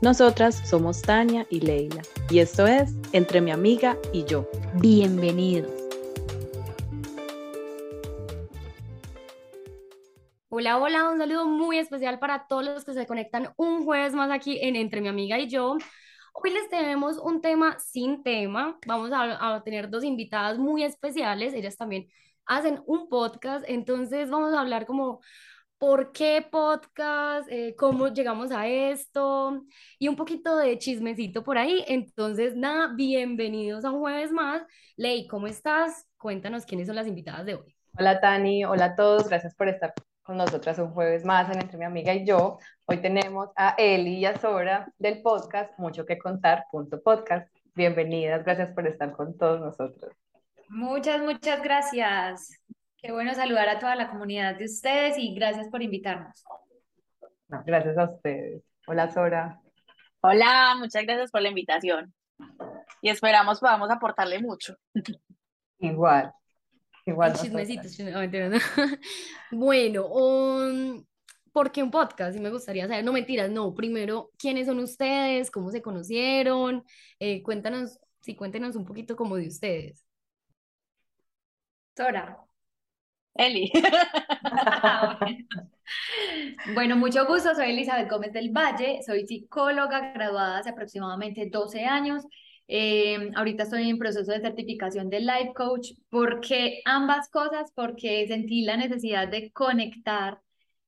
Nosotras somos Tania y Leila y esto es Entre mi amiga y yo. Bienvenidos. Hola, hola, un saludo muy especial para todos los que se conectan un jueves más aquí en Entre mi amiga y yo. Hoy les tenemos un tema sin tema. Vamos a, a tener dos invitadas muy especiales. Ellas también hacen un podcast, entonces vamos a hablar como por qué podcast, eh, cómo llegamos a esto y un poquito de chismecito por ahí. Entonces, nada, bienvenidos a un jueves más. Ley, ¿cómo estás? Cuéntanos quiénes son las invitadas de hoy. Hola Tani, hola a todos, gracias por estar con nosotras un jueves más en Entre mi amiga y yo. Hoy tenemos a Eli y a Sora del podcast Mucho que contar, punto podcast. Bienvenidas, gracias por estar con todos nosotros. Muchas, muchas gracias. Qué bueno saludar a toda la comunidad de ustedes y gracias por invitarnos. gracias a ustedes. Hola, Sora. Hola, muchas gracias por la invitación. Y esperamos podamos aportarle mucho. Igual. Igual. Chismecitos, bueno, um, ¿por qué un podcast? Si me gustaría saber. No, mentiras, no. Primero, ¿quiénes son ustedes? ¿Cómo se conocieron? Eh, cuéntanos, sí, cuéntenos un poquito como de ustedes. Sora. Eli. bueno, mucho gusto. Soy Elizabeth Gómez del Valle. Soy psicóloga graduada hace aproximadamente 12 años. Eh, ahorita estoy en proceso de certificación de Life Coach. porque Ambas cosas, porque sentí la necesidad de conectar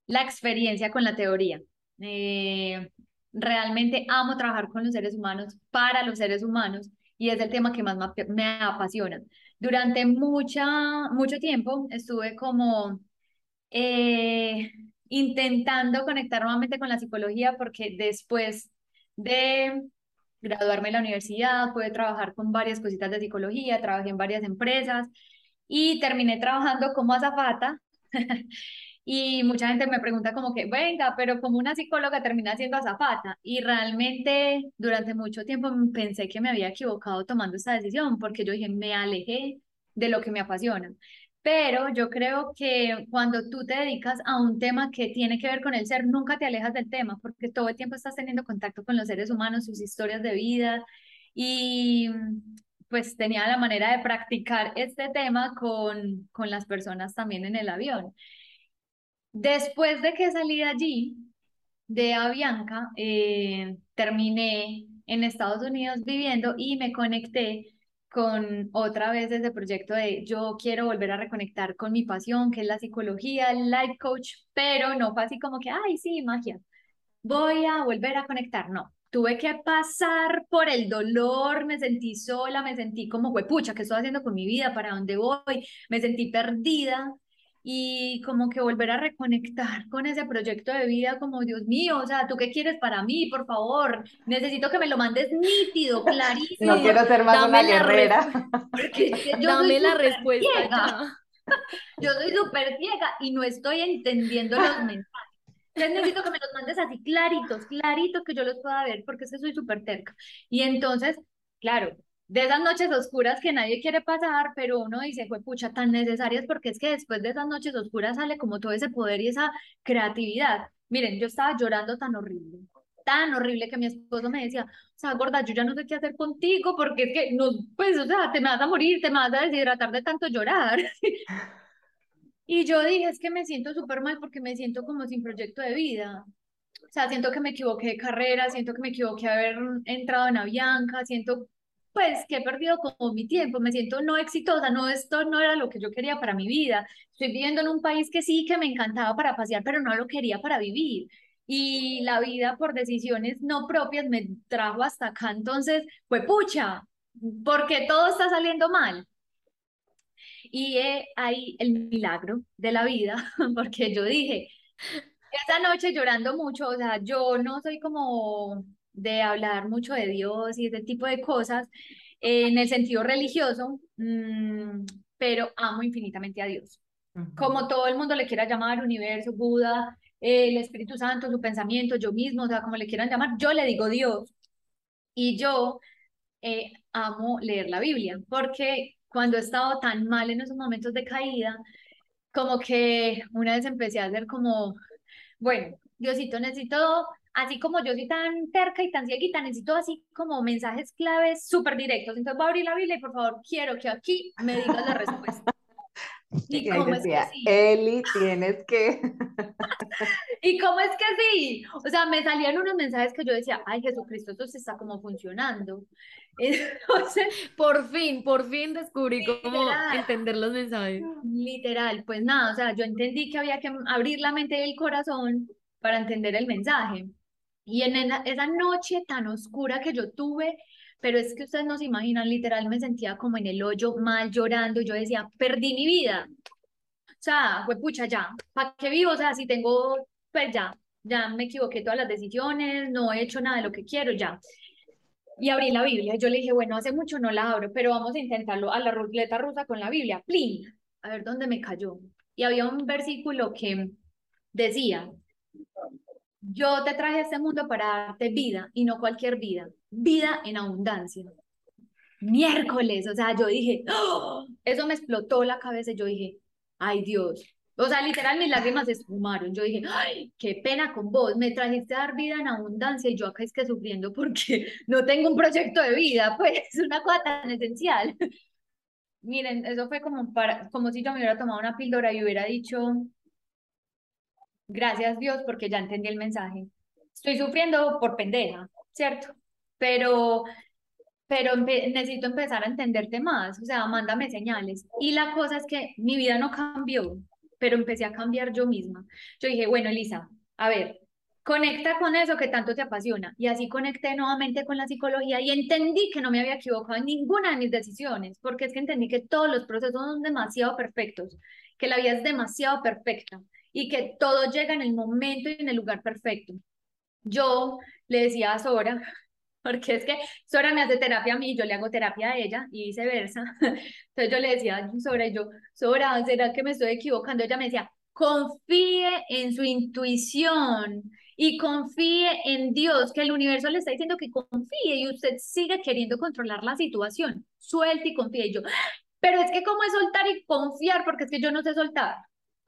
la experiencia con la teoría. Eh, realmente amo trabajar con los seres humanos, para los seres humanos, y es el tema que más me apasiona. Durante mucha, mucho tiempo estuve como eh, intentando conectar nuevamente con la psicología porque después de graduarme en la universidad, pude trabajar con varias cositas de psicología, trabajé en varias empresas y terminé trabajando como azafata Y mucha gente me pregunta como que, venga, pero como una psicóloga termina siendo azafata. Y realmente durante mucho tiempo pensé que me había equivocado tomando esta decisión porque yo dije, me alejé de lo que me apasiona. Pero yo creo que cuando tú te dedicas a un tema que tiene que ver con el ser, nunca te alejas del tema porque todo el tiempo estás teniendo contacto con los seres humanos, sus historias de vida. Y pues tenía la manera de practicar este tema con, con las personas también en el avión. Después de que salí de allí, de Avianca, eh, terminé en Estados Unidos viviendo y me conecté con otra vez ese proyecto de yo quiero volver a reconectar con mi pasión, que es la psicología, el life coach, pero no fue así como que, ay, sí, magia, voy a volver a conectar, no. Tuve que pasar por el dolor, me sentí sola, me sentí como, pucha, ¿qué estoy haciendo con mi vida? ¿Para dónde voy? Me sentí perdida y como que volver a reconectar con ese proyecto de vida como Dios mío, o sea, ¿tú qué quieres para mí? Por favor, necesito que me lo mandes nítido, clarísimo. No quiero ser más una guerrera. yo Dame la respuesta. Yo soy súper ciega y no estoy entendiendo los mensajes. Entonces necesito que me los mandes así claritos, claritos que yo los pueda ver porque es que soy súper terca. Y entonces, claro, de esas noches oscuras que nadie quiere pasar, pero uno dice, fue pucha, tan necesarias porque es que después de esas noches oscuras sale como todo ese poder y esa creatividad. Miren, yo estaba llorando tan horrible, tan horrible que mi esposo me decía, o sea, gorda, yo ya no sé qué hacer contigo porque es que, no, pues, o sea, te me vas a morir, te me vas a deshidratar de tanto llorar. y yo dije, es que me siento súper mal porque me siento como sin proyecto de vida. O sea, siento que me equivoqué de carrera, siento que me equivoqué de haber entrado en Avianca, siento pues que he perdido como mi tiempo, me siento no exitosa, no, esto no era lo que yo quería para mi vida. Estoy viviendo en un país que sí, que me encantaba para pasear, pero no lo quería para vivir. Y la vida por decisiones no propias me trajo hasta acá, entonces, fue pucha, porque todo está saliendo mal. Y he ahí el milagro de la vida, porque yo dije, esa noche llorando mucho, o sea, yo no soy como de hablar mucho de Dios y ese tipo de cosas en el sentido religioso, mm, pero amo infinitamente a Dios. Como todo el mundo le quiera llamar, universo, Buda, el Espíritu Santo, su pensamiento, yo mismo, o sea, como le quieran llamar, yo le digo Dios. Y yo eh, amo leer la Biblia, porque cuando he estado tan mal en esos momentos de caída, como que una vez empecé a hacer como, bueno, Diosito, necesito así como yo soy tan terca y tan cieguita, necesito así como mensajes claves súper directos. Entonces voy a abrir la Biblia y por favor quiero que aquí me digas la respuesta. ¿Y, cómo es que sí? Eli, tienes que... ¿Y cómo es que sí? O sea, me salían unos mensajes que yo decía, ay, Jesucristo, esto se está como funcionando. Entonces, por fin, por fin descubrí cómo entender los mensajes. Literal, pues nada, o sea, yo entendí que había que abrir la mente y el corazón para entender el mensaje. Y en esa noche tan oscura que yo tuve, pero es que ustedes no se imaginan, literal me sentía como en el hoyo mal llorando, yo decía, perdí mi vida. O sea, fue pucha, ya, ¿para qué vivo? O sea, si tengo, pues ya, ya me equivoqué todas las decisiones, no he hecho nada de lo que quiero, ya. Y abrí la Biblia, yo le dije, bueno, hace mucho no la abro, pero vamos a intentarlo a la ruleta rusa con la Biblia, plin, a ver dónde me cayó. Y había un versículo que decía, yo te traje a este mundo para darte vida y no cualquier vida, vida en abundancia. Miércoles, o sea, yo dije, ¡Oh! eso me explotó la cabeza, yo dije, ay Dios, o sea, literal mis lágrimas se esfumaron, yo dije, ay, qué pena con vos, me trajiste a dar vida en abundancia y yo acá es sufriendo porque no tengo un proyecto de vida, pues es una cosa tan esencial. Miren, eso fue como, para, como si yo me hubiera tomado una píldora y hubiera dicho, gracias Dios porque ya entendí el mensaje. Estoy sufriendo por pendeja, ¿cierto? Pero, pero necesito empezar a entenderte más, o sea, mándame señales. Y la cosa es que mi vida no cambió, pero empecé a cambiar yo misma. Yo dije, bueno, Elisa, a ver, conecta con eso que tanto te apasiona. Y así conecté nuevamente con la psicología y entendí que no me había equivocado en ninguna de mis decisiones, porque es que entendí que todos los procesos son demasiado perfectos, que la vida es demasiado perfecta y que todo llega en el momento y en el lugar perfecto. Yo le decía a Sora, porque es que Sora me hace terapia a mí, yo le hago terapia a ella y viceversa. Entonces yo le decía a Sora y yo, Sora, ¿será que me estoy equivocando? Ella me decía, confíe en su intuición y confíe en Dios, que el universo le está diciendo que confíe y usted sigue queriendo controlar la situación. Suelte y confíe. Y yo, pero es que cómo es soltar y confiar, porque es que yo no sé soltar.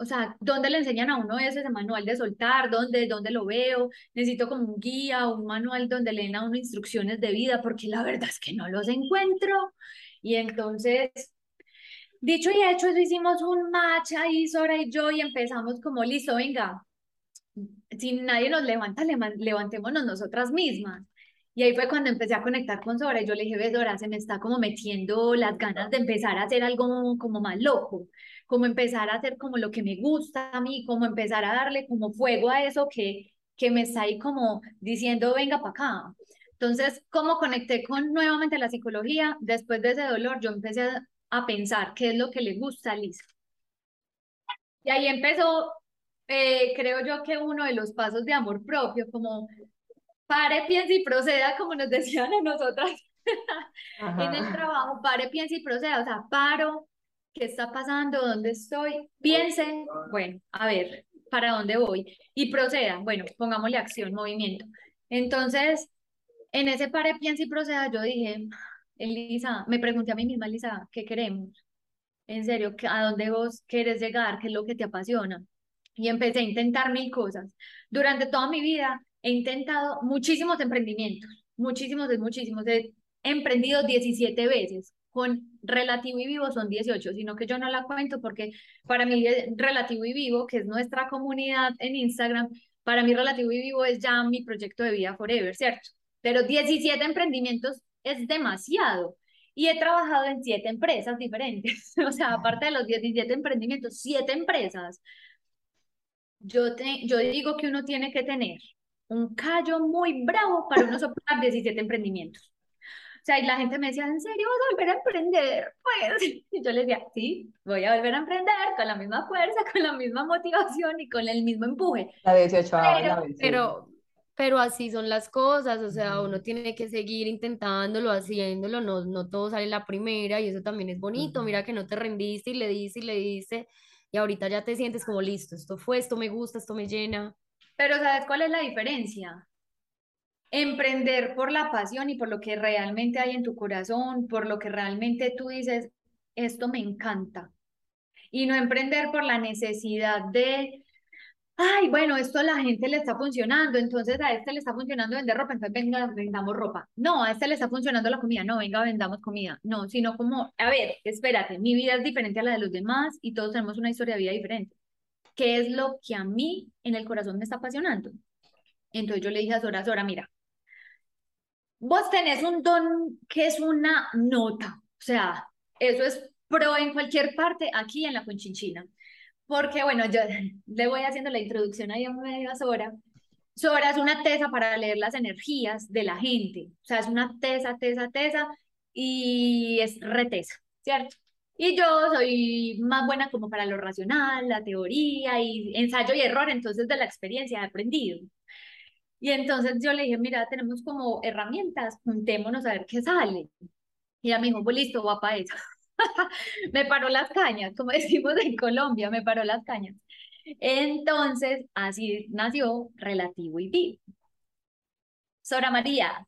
O sea, ¿dónde le enseñan a uno ese manual de soltar? ¿Dónde, ¿Dónde lo veo? Necesito como un guía o un manual donde le den a uno instrucciones de vida, porque la verdad es que no los encuentro. Y entonces, dicho y hecho, hicimos un match ahí, Sora y yo, y empezamos como, listo, venga, si nadie nos levanta, levantémonos nosotras mismas. Y ahí fue cuando empecé a conectar con Sora y yo le dije, ve Sora, se me está como metiendo las ganas de empezar a hacer algo como más loco como empezar a hacer como lo que me gusta a mí, como empezar a darle como fuego a eso que, que me está ahí como diciendo, venga para acá. Entonces, ¿cómo conecté con nuevamente la psicología? Después de ese dolor, yo empecé a, pensar qué es lo que le gusta a Lisa. Y ahí empezó, eh, creo yo que uno de los pasos de amor propio, como pare, piense y proceda, como nos decían a nosotras en el trabajo, pare, piense y proceda, o sea, paro, ¿Qué está pasando? ¿Dónde estoy? Piensen, bueno, a ver, ¿para dónde voy? Y procedan, bueno, pongámosle acción, movimiento. Entonces, en ese pare, piensa y proceda, yo dije, Elisa, me pregunté a mí misma, Elisa, ¿qué queremos? En serio, ¿a dónde vos quieres llegar? ¿Qué es lo que te apasiona? Y empecé a intentar mil cosas. Durante toda mi vida he intentado muchísimos emprendimientos, muchísimos, muchísimos. He emprendido 17 veces con relativo y vivo son 18, sino que yo no la cuento porque para mí relativo y vivo, que es nuestra comunidad en Instagram, para mí Relativo y Vivo es ya mi proyecto de vida forever, ¿cierto? Pero 17 emprendimientos es demasiado. Y he trabajado en siete empresas diferentes. O sea, aparte de los 17 emprendimientos, siete empresas. Yo, te, yo digo que uno tiene que tener un callo muy bravo para uno soportar 17 emprendimientos. O sea, y la gente me decía, ¿en serio vas a volver a emprender? Pues, y yo les decía, sí, voy a volver a emprender con la misma fuerza, con la misma motivación y con el mismo empuje. La 18 pero, pero, pero así son las cosas, o sea, uno tiene que seguir intentándolo, haciéndolo, no, no todo sale la primera y eso también es bonito, mira que no te rendiste y le dice y le dice y ahorita ya te sientes como listo, esto fue, esto me gusta, esto me llena. Pero ¿sabes cuál es la diferencia? Emprender por la pasión y por lo que realmente hay en tu corazón, por lo que realmente tú dices, esto me encanta. Y no emprender por la necesidad de ay, bueno, esto a la gente le está funcionando, entonces a este le está funcionando vender ropa, entonces venga, vendamos ropa. No, a este le está funcionando la comida, no, venga, vendamos comida. No, sino como, a ver, espérate, mi vida es diferente a la de los demás y todos tenemos una historia de vida diferente. ¿Qué es lo que a mí en el corazón me está apasionando? Entonces yo le dije a Sora, Sora, mira, vos tenés un don que es una nota, o sea, eso es pro en cualquier parte, aquí en la Conchinchina. Porque, bueno, yo le voy haciendo la introducción ahí a media Sora. Sora es una tesa para leer las energías de la gente. O sea, es una tesa, tesa, tesa y es retesa, ¿cierto? Y yo soy más buena como para lo racional, la teoría y ensayo y error, entonces de la experiencia he aprendido. Y entonces yo le dije, mira, tenemos como herramientas, juntémonos a ver qué sale. Y ella me dijo, pues listo, va para eso. me paró las cañas, como decimos en Colombia, me paró las cañas. Entonces, así nació Relativo y Vivo. Sora María.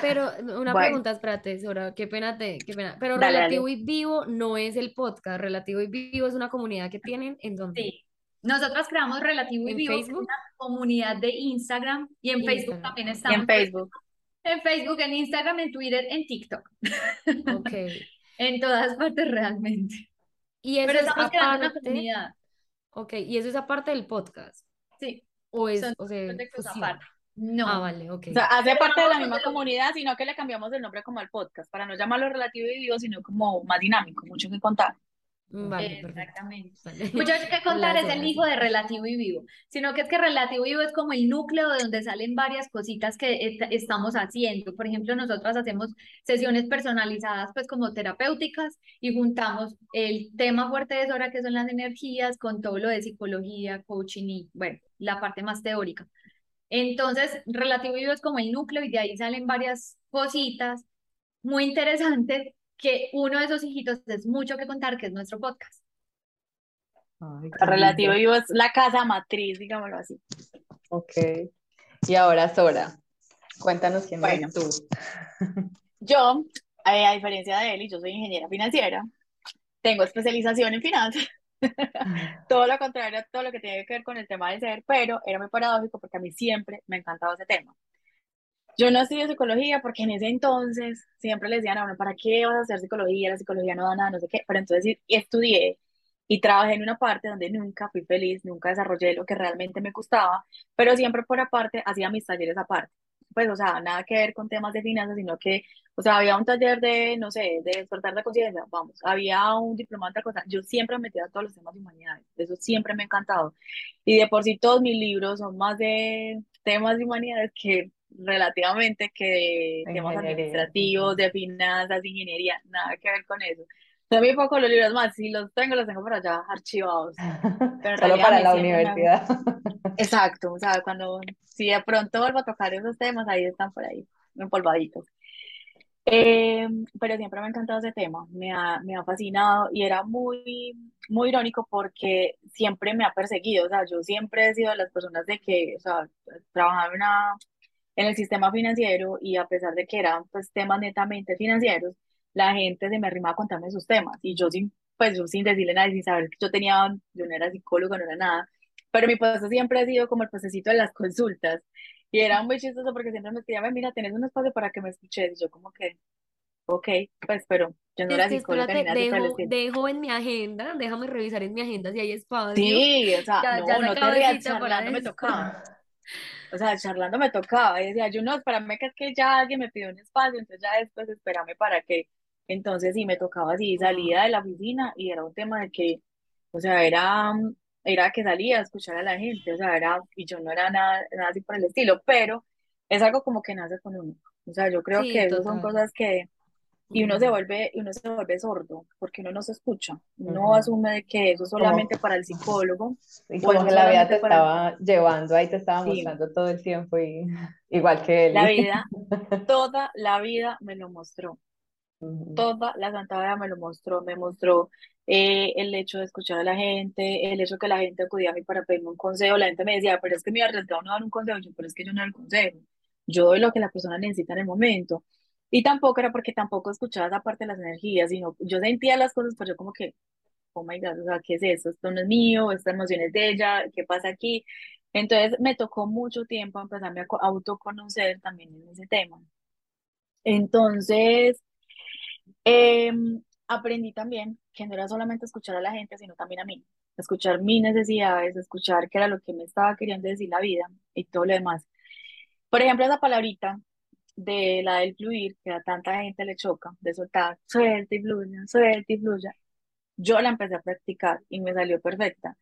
Pero una pregunta, espérate, Sora, qué pena te, qué pena. Pero Relativo y Vivo no es el podcast, Relativo y Vivo es una comunidad que tienen en donde. Sí. Nosotras creamos Relativo y Vivo, Facebook? una comunidad de Instagram y en Facebook también estamos. en Facebook. En Facebook, en Instagram, en Twitter, en TikTok. Ok. En todas partes realmente. Y eso Pero estamos es creando una comunidad. Ok, y eso es aparte del podcast. Sí. O es, o sea, aparte. No. Ah, vale, ok. O sea, hace parte de la misma comunidad, sino que le cambiamos el nombre como al podcast, para no llamarlo relativo y vivo, sino como más dinámico, mucho que contar. Vale, Exactamente. Mucho que contar es el hijo de relativo y vivo, sino que es que relativo y vivo es como el núcleo de donde salen varias cositas que estamos haciendo. Por ejemplo, nosotras hacemos sesiones personalizadas, pues como terapéuticas, y juntamos el tema fuerte de Sora, que son las energías, con todo lo de psicología, coaching y, bueno, la parte más teórica. Entonces, relativo y vivo es como el núcleo y de ahí salen varias cositas muy interesantes que uno de esos hijitos es mucho que contar, que es nuestro podcast. relativo vivo es la casa matriz, digámoslo así. Ok. Y ahora, Sora, cuéntanos quién eres tú. Yo, a diferencia de él, y yo soy ingeniera financiera, tengo especialización en finanzas. todo lo contrario a todo lo que tiene que ver con el tema de ser, pero era muy paradójico porque a mí siempre me ha encantado ese tema. Yo no estudié psicología porque en ese entonces siempre le decían a uno, ¿para qué vas a hacer psicología? La psicología no da nada, no sé qué. Pero entonces estudié y trabajé en una parte donde nunca fui feliz, nunca desarrollé lo que realmente me gustaba, pero siempre por aparte hacía mis talleres aparte. Pues, o sea, nada que ver con temas de finanzas, sino que, o sea, había un taller de, no sé, de despertar de conciencia, vamos, había un diplomata, cosa. Yo siempre me metí a todos los temas de humanidades, eso siempre me ha encantado. Y de por sí todos mis libros son más de temas de humanidades que relativamente que temas administrativos, de finanzas, ingeniería, nada que ver con eso. También poco los libros más, si los tengo, los tengo por allá archivados. Solo para la universidad. Exacto, o sea, cuando, si de pronto vuelvo a tocar esos temas, ahí están por ahí, empolvaditos. Eh, pero siempre me ha encantado ese tema, me ha, me ha fascinado y era muy, muy irónico porque siempre me ha perseguido, o sea, yo siempre he sido de las personas de que, o sea, trabajaba en una en el sistema financiero y a pesar de que eran pues temas netamente financieros, la gente se me arrimaba a contarme sus temas y yo sin, pues yo sin decirle nada, sin saber que yo tenía, yo no era psicólogo, no era nada, pero mi puesto siempre ha sido como el puestecito de las consultas y era muy chistoso porque siempre me escribían, mira, tenés un espacio para que me escuches y yo como que, ok, pues pero yo no era psicóloga ni nada dejo, dejo en mi agenda, déjame revisar en mi agenda si hay espacio. Sí, o sea, no, no te rías, charlando me tocaba. O sea, charlando me tocaba, y decía, yo no, espérame que es que ya alguien me pidió un espacio, entonces ya después espérame para que, entonces sí me tocaba así, salía de la oficina y era un tema de que, o sea, era, era que salía a escuchar a la gente, o sea, era, y yo no era nada, nada así por el estilo, pero es algo como que nace con uno, o sea, yo creo que eso son cosas que, y uno se vuelve, uno se vuelve sordo, porque uno no se escucha, uno Ujú. asume de que eso es solamente para el psicólogo, y como que la vida te para estaba llevando ahí, te estaba Sí, mostrando todo el tiempo y igual que la Eli. vida, toda la vida me lo mostró. Ujú, toda la Santa Vida me lo mostró, me mostró eh, el hecho de escuchar a la gente, el hecho que la gente acudía a mí para pedirme un consejo, la gente me decía, pero es que me arriesgado no dar un consejo, yo, pero es que yo no doy el consejo, yo doy lo que la persona necesita en el momento. Y tampoco era porque tampoco escuchaba esa parte de las energías, sino yo sentía las cosas, pero yo como que, oh my God, o sea, ¿qué es eso? Esto no es mío, esta emoción es de ella, ¿qué pasa aquí? Entonces me tocó mucho tiempo empezarme a co- autoconocer también en ese tema. Entonces, Em, aprendí también que no era solamente escuchar a la gente, sino también a mí, escuchar mis necesidades, escuchar qué era lo que me estaba queriendo decir la vida y todo lo demás. Por ejemplo, esa palabrita de la del fluir, que a tanta gente le choca, de soltar, suelta y fluya, suelta y fluya, yo la empecé a practicar y me salió perfecta.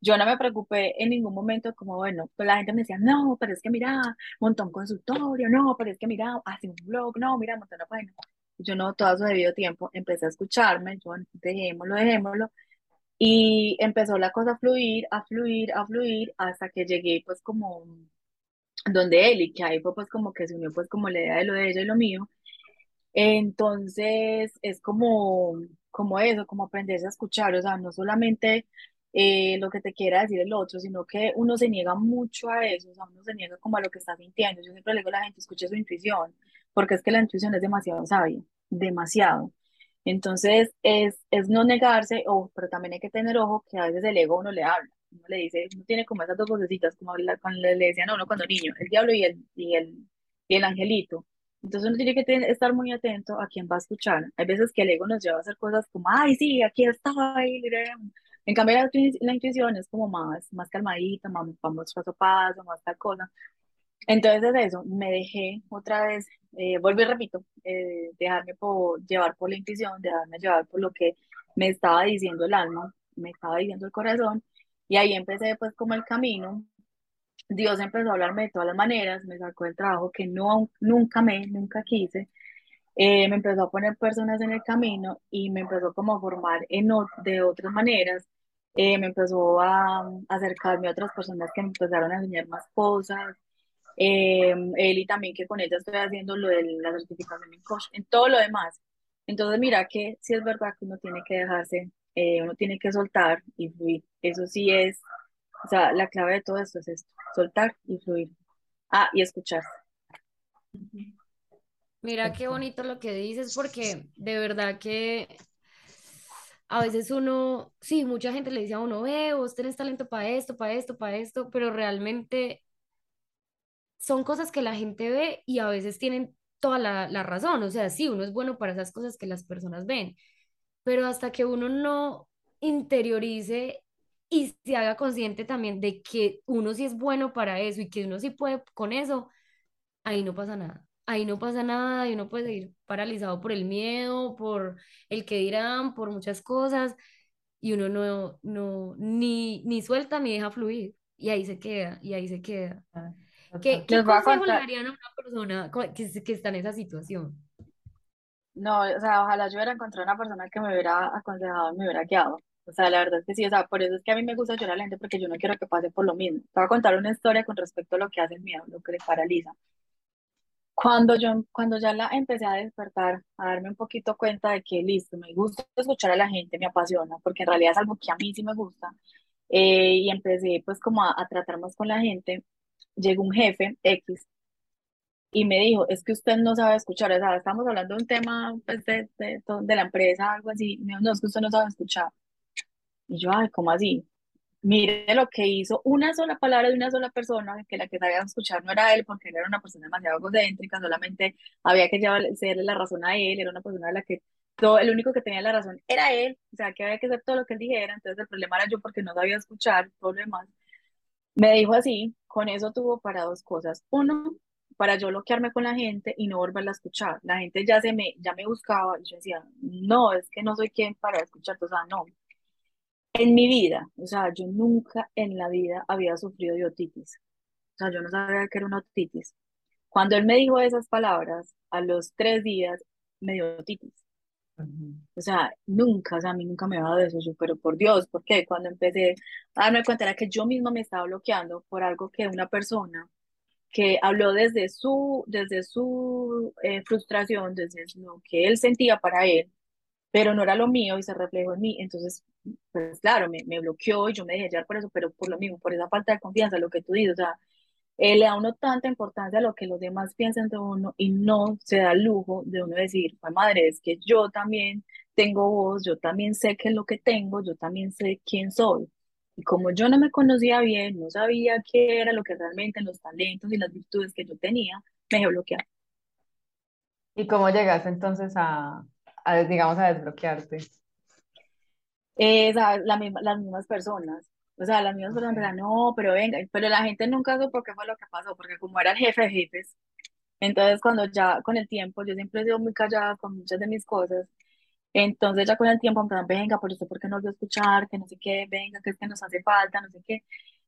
Yo no me preocupé en ningún momento como, bueno, pues la gente me decía, no, pero es que mira, montón consultorio, no, pero es que mira, hace un blog, no, mira, montón una página. Yo no, todo su debido tiempo, empecé a escucharme, yo, dejémoslo, dejémoslo, y empezó la cosa a fluir, a fluir, a fluir, hasta que llegué pues como donde él, y que ahí fue pues como que se unió pues como la idea de lo de ella y lo mío, entonces, es como, como eso, como aprenderse a escuchar, o sea, no solamente eh, lo que te quiera decir el otro, sino que uno se niega mucho a eso, o sea, uno se niega como a lo que está sintiendo. Yo siempre le digo a la gente, escuche su intuición, porque es que la intuición es demasiado sabia, demasiado. Entonces, es, es no negarse, pero también hay que tener ojo que a veces el ego uno le habla, uno le dice, uno tiene como esas dos vocecitas, como la- cuando le, decían a uno cuando niño, el diablo y el, y el, y el angelito. Entonces uno tiene que ten- estar muy atento a quién va a escuchar. Hay veces que el ego nos lleva a hacer cosas como, ay, sí, aquí liré". En cambio, la, la intuición es como más, más calmadita, más, vamos paso a paso, más tal cosa. Entonces es eso, me dejé otra vez, eh, vuelvo y repito, eh, dejarme por, llevar por la intuición, dejarme llevar por lo que me estaba diciendo el alma, me estaba diciendo el corazón. Y ahí empecé pues como el camino. Dios empezó a hablarme de todas las maneras, me sacó del trabajo que no, nunca me, nunca quise, eh, me empezó a poner personas en el camino y me empezó como a formar en, de otras maneras, eh, me empezó a, a acercarme a otras personas que me empezaron a enseñar más cosas, eh, él y también que con ella estoy haciendo lo de la certificación en todo lo demás. Entonces mira que sí es verdad que uno tiene que dejarse, eh, uno tiene que soltar y fluir, eso sí es o sea, la clave de todo esto es esto, soltar y fluir. Ah, y escuchar. Mira qué bonito lo que dices, porque de verdad que a veces uno, sí, mucha gente le dice a uno, ve, vos tenés talento para esto, para esto, para esto, pero realmente son cosas que la gente ve y a veces tienen toda la, la razón. O sea, sí, uno es bueno para esas cosas que las personas ven, pero hasta que uno no interiorice y se haga consciente también de que uno sí es bueno para eso y que uno sí puede con eso, ahí no pasa nada. Ahí no pasa nada y uno puede seguir paralizado por el miedo, por el que dirán, por muchas cosas y uno no, no, ni, ni suelta ni deja fluir y ahí se queda, y ahí se queda. Ah, ¿Qué, consejo le darían a una persona que, que está en esa situación? no, o sea, ojalá yo hubiera encontrado una persona que me hubiera aconsejado y me hubiera guiado. O sea, la verdad es que sí, o sea, por eso es que a mí me gusta llorar a la gente porque yo no quiero que pase por lo mismo. Te voy a contar una historia con respecto a lo que hace el miedo, lo que le paraliza. Cuando yo, cuando ya la empecé a despertar, a darme un poquito cuenta de que listo, me gusta escuchar a la gente, me apasiona, porque en realidad es algo que a mí sí me gusta, eh, y empecé pues como a, a tratar más con la gente, llegó un jefe X y me dijo, es que usted no sabe escuchar, o sea, estamos hablando de un tema pues, de, de, de la empresa, algo así, no, es que usted no sabe escuchar. Y yo, ay, ¿cómo así? Mire lo que hizo una sola palabra de una sola persona, que la que sabía escuchar no era él, porque él era una persona demasiado egocéntrica, solamente había que llevarle la razón a él, era una persona de la que todo, el único que tenía la razón era él, o sea, que había que hacer todo lo que él dijera, entonces el problema era yo porque no sabía escuchar, todo lo demás. Me dijo así, con eso tuvo para dos cosas. Uno, para yo bloquearme con la gente y no volverla a escuchar. La gente ya se me, ya me buscaba y yo decía, no, es que no soy quien para escuchar, o sea, no. En mi vida, o sea, yo nunca en la vida había sufrido de otitis. O sea, yo no sabía que era una otitis. Cuando él me dijo esas palabras, a los tres días me dio otitis. O sea, nunca, o sea, a mí nunca me ha dado eso, yo, pero por Dios, ¿por qué? Cuando empecé a darme cuenta era que yo misma me estaba bloqueando por algo que una persona que habló desde su, desde su eh, frustración, desde lo que él sentía para él, pero no era lo mío y se reflejó en mí. Entonces, pues claro, me, me bloqueó y yo me dejé llevar por eso, pero por lo mismo, por esa falta de confianza, lo que tú dices, o sea, eh, le da uno tanta importancia a lo que los demás piensan de uno y no se da el lujo de uno decir, pues madre, es que yo también tengo voz, yo también sé qué es lo que tengo, yo también sé quién soy. Y como yo no me conocía bien, no sabía qué era lo que realmente los talentos y las virtudes que yo tenía, me dejé. ¿Y cómo llegaste entonces a, a digamos, a desbloquearte? Eh, la misma, las mismas personas. O sea, las mismas personas no, pero venga, pero la gente nunca supo qué fue lo que pasó, porque como era el jefe de jefes, entonces cuando ya con el tiempo, yo siempre he sido muy callada con muchas de mis cosas, entonces ya con el tiempo empezaron, venga, por eso, porque no lo voy a escuchar, que no sé qué, venga, que es que nos hace falta, no sé qué.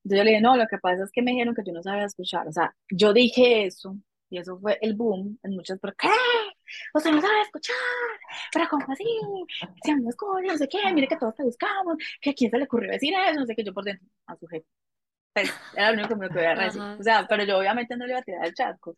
Entonces yo le dije, no, lo que pasa es que me dijeron que yo no sabía escuchar, o sea, yo dije eso, y eso fue el boom en muchas, pero ¿qué? Sea, no sabe escuchar, pero ¿cómo así? Si a mí no no sé qué, mire que todos te buscamos, que a quién se le ocurrió decir eso, no sé qué, yo por dentro, a su jefe. Pues, era lo único que me podía decir. O sea, pero yo obviamente no le iba a tirar el chasco.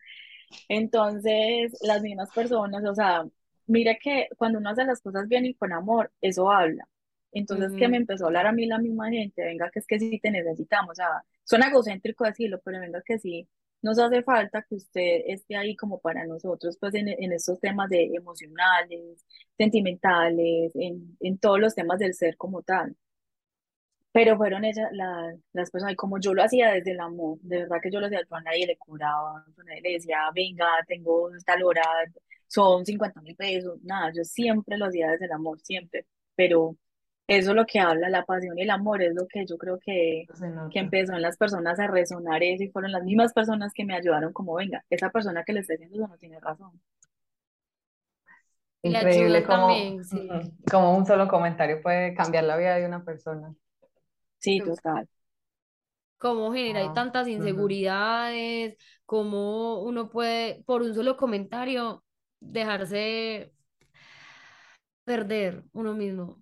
Entonces, las mismas personas, o sea, mira que cuando uno hace las cosas bien y con amor, eso habla. Entonces, que me empezó a hablar a mí la misma gente, venga, que es que sí te necesitamos, o sea, suena egocéntrico decirlo, pero venga que sí, nos hace falta que usted esté ahí como para nosotros, pues en, en estos temas de emocionales, sentimentales, en, en todos los temas del ser como tal. Pero fueron ellas las personas, y como yo lo hacía desde el amor, de verdad que yo lo hacía, yo a nadie le cobraba, a nadie le decía, venga, tengo tal hora, son 50 mil pesos, nada, yo siempre lo hacía desde el amor, siempre, pero eso es lo que habla, la pasión y el amor es lo que yo creo que, que empezó en las personas a resonar eso y fueron las mismas personas que me ayudaron como, venga, esa persona que le está diciendo eso no tiene razón. Increíble como, como un solo comentario puede cambiar la vida de una persona. Sí, total. Cómo genera tantas inseguridades, cómo uno puede, por un solo comentario, dejarse perder uno mismo.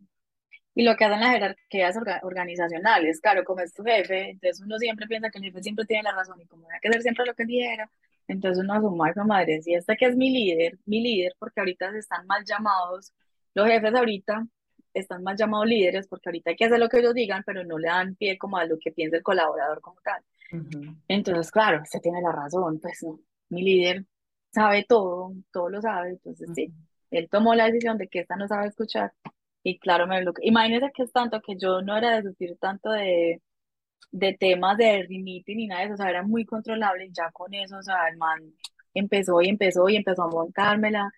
Y lo que hacen las jerarquías organizacionales, claro, como es tu jefe, entonces uno siempre piensa que el jefe siempre tiene la razón y como hay que hacer siempre lo que dijera, entonces uno asuma esa madre, si esta que es mi líder, mi líder, porque ahorita se están mal llamados, los jefes ahorita están mal llamados líderes porque ahorita hay que hacer lo que ellos digan, pero no le dan pie como a lo que piensa el colaborador como tal. Entonces, claro, se tiene la razón, pues no, mi líder sabe todo, todo lo sabe, entonces sí, él tomó la decisión de que esta no sabe escuchar y claro, me lo imagínese que es tanto que yo no era de sufrir tanto de, de temas de limite ni nada de eso, o sea, era muy controlable y ya con eso, o sea, el man empezó y empezó y empezó a montármela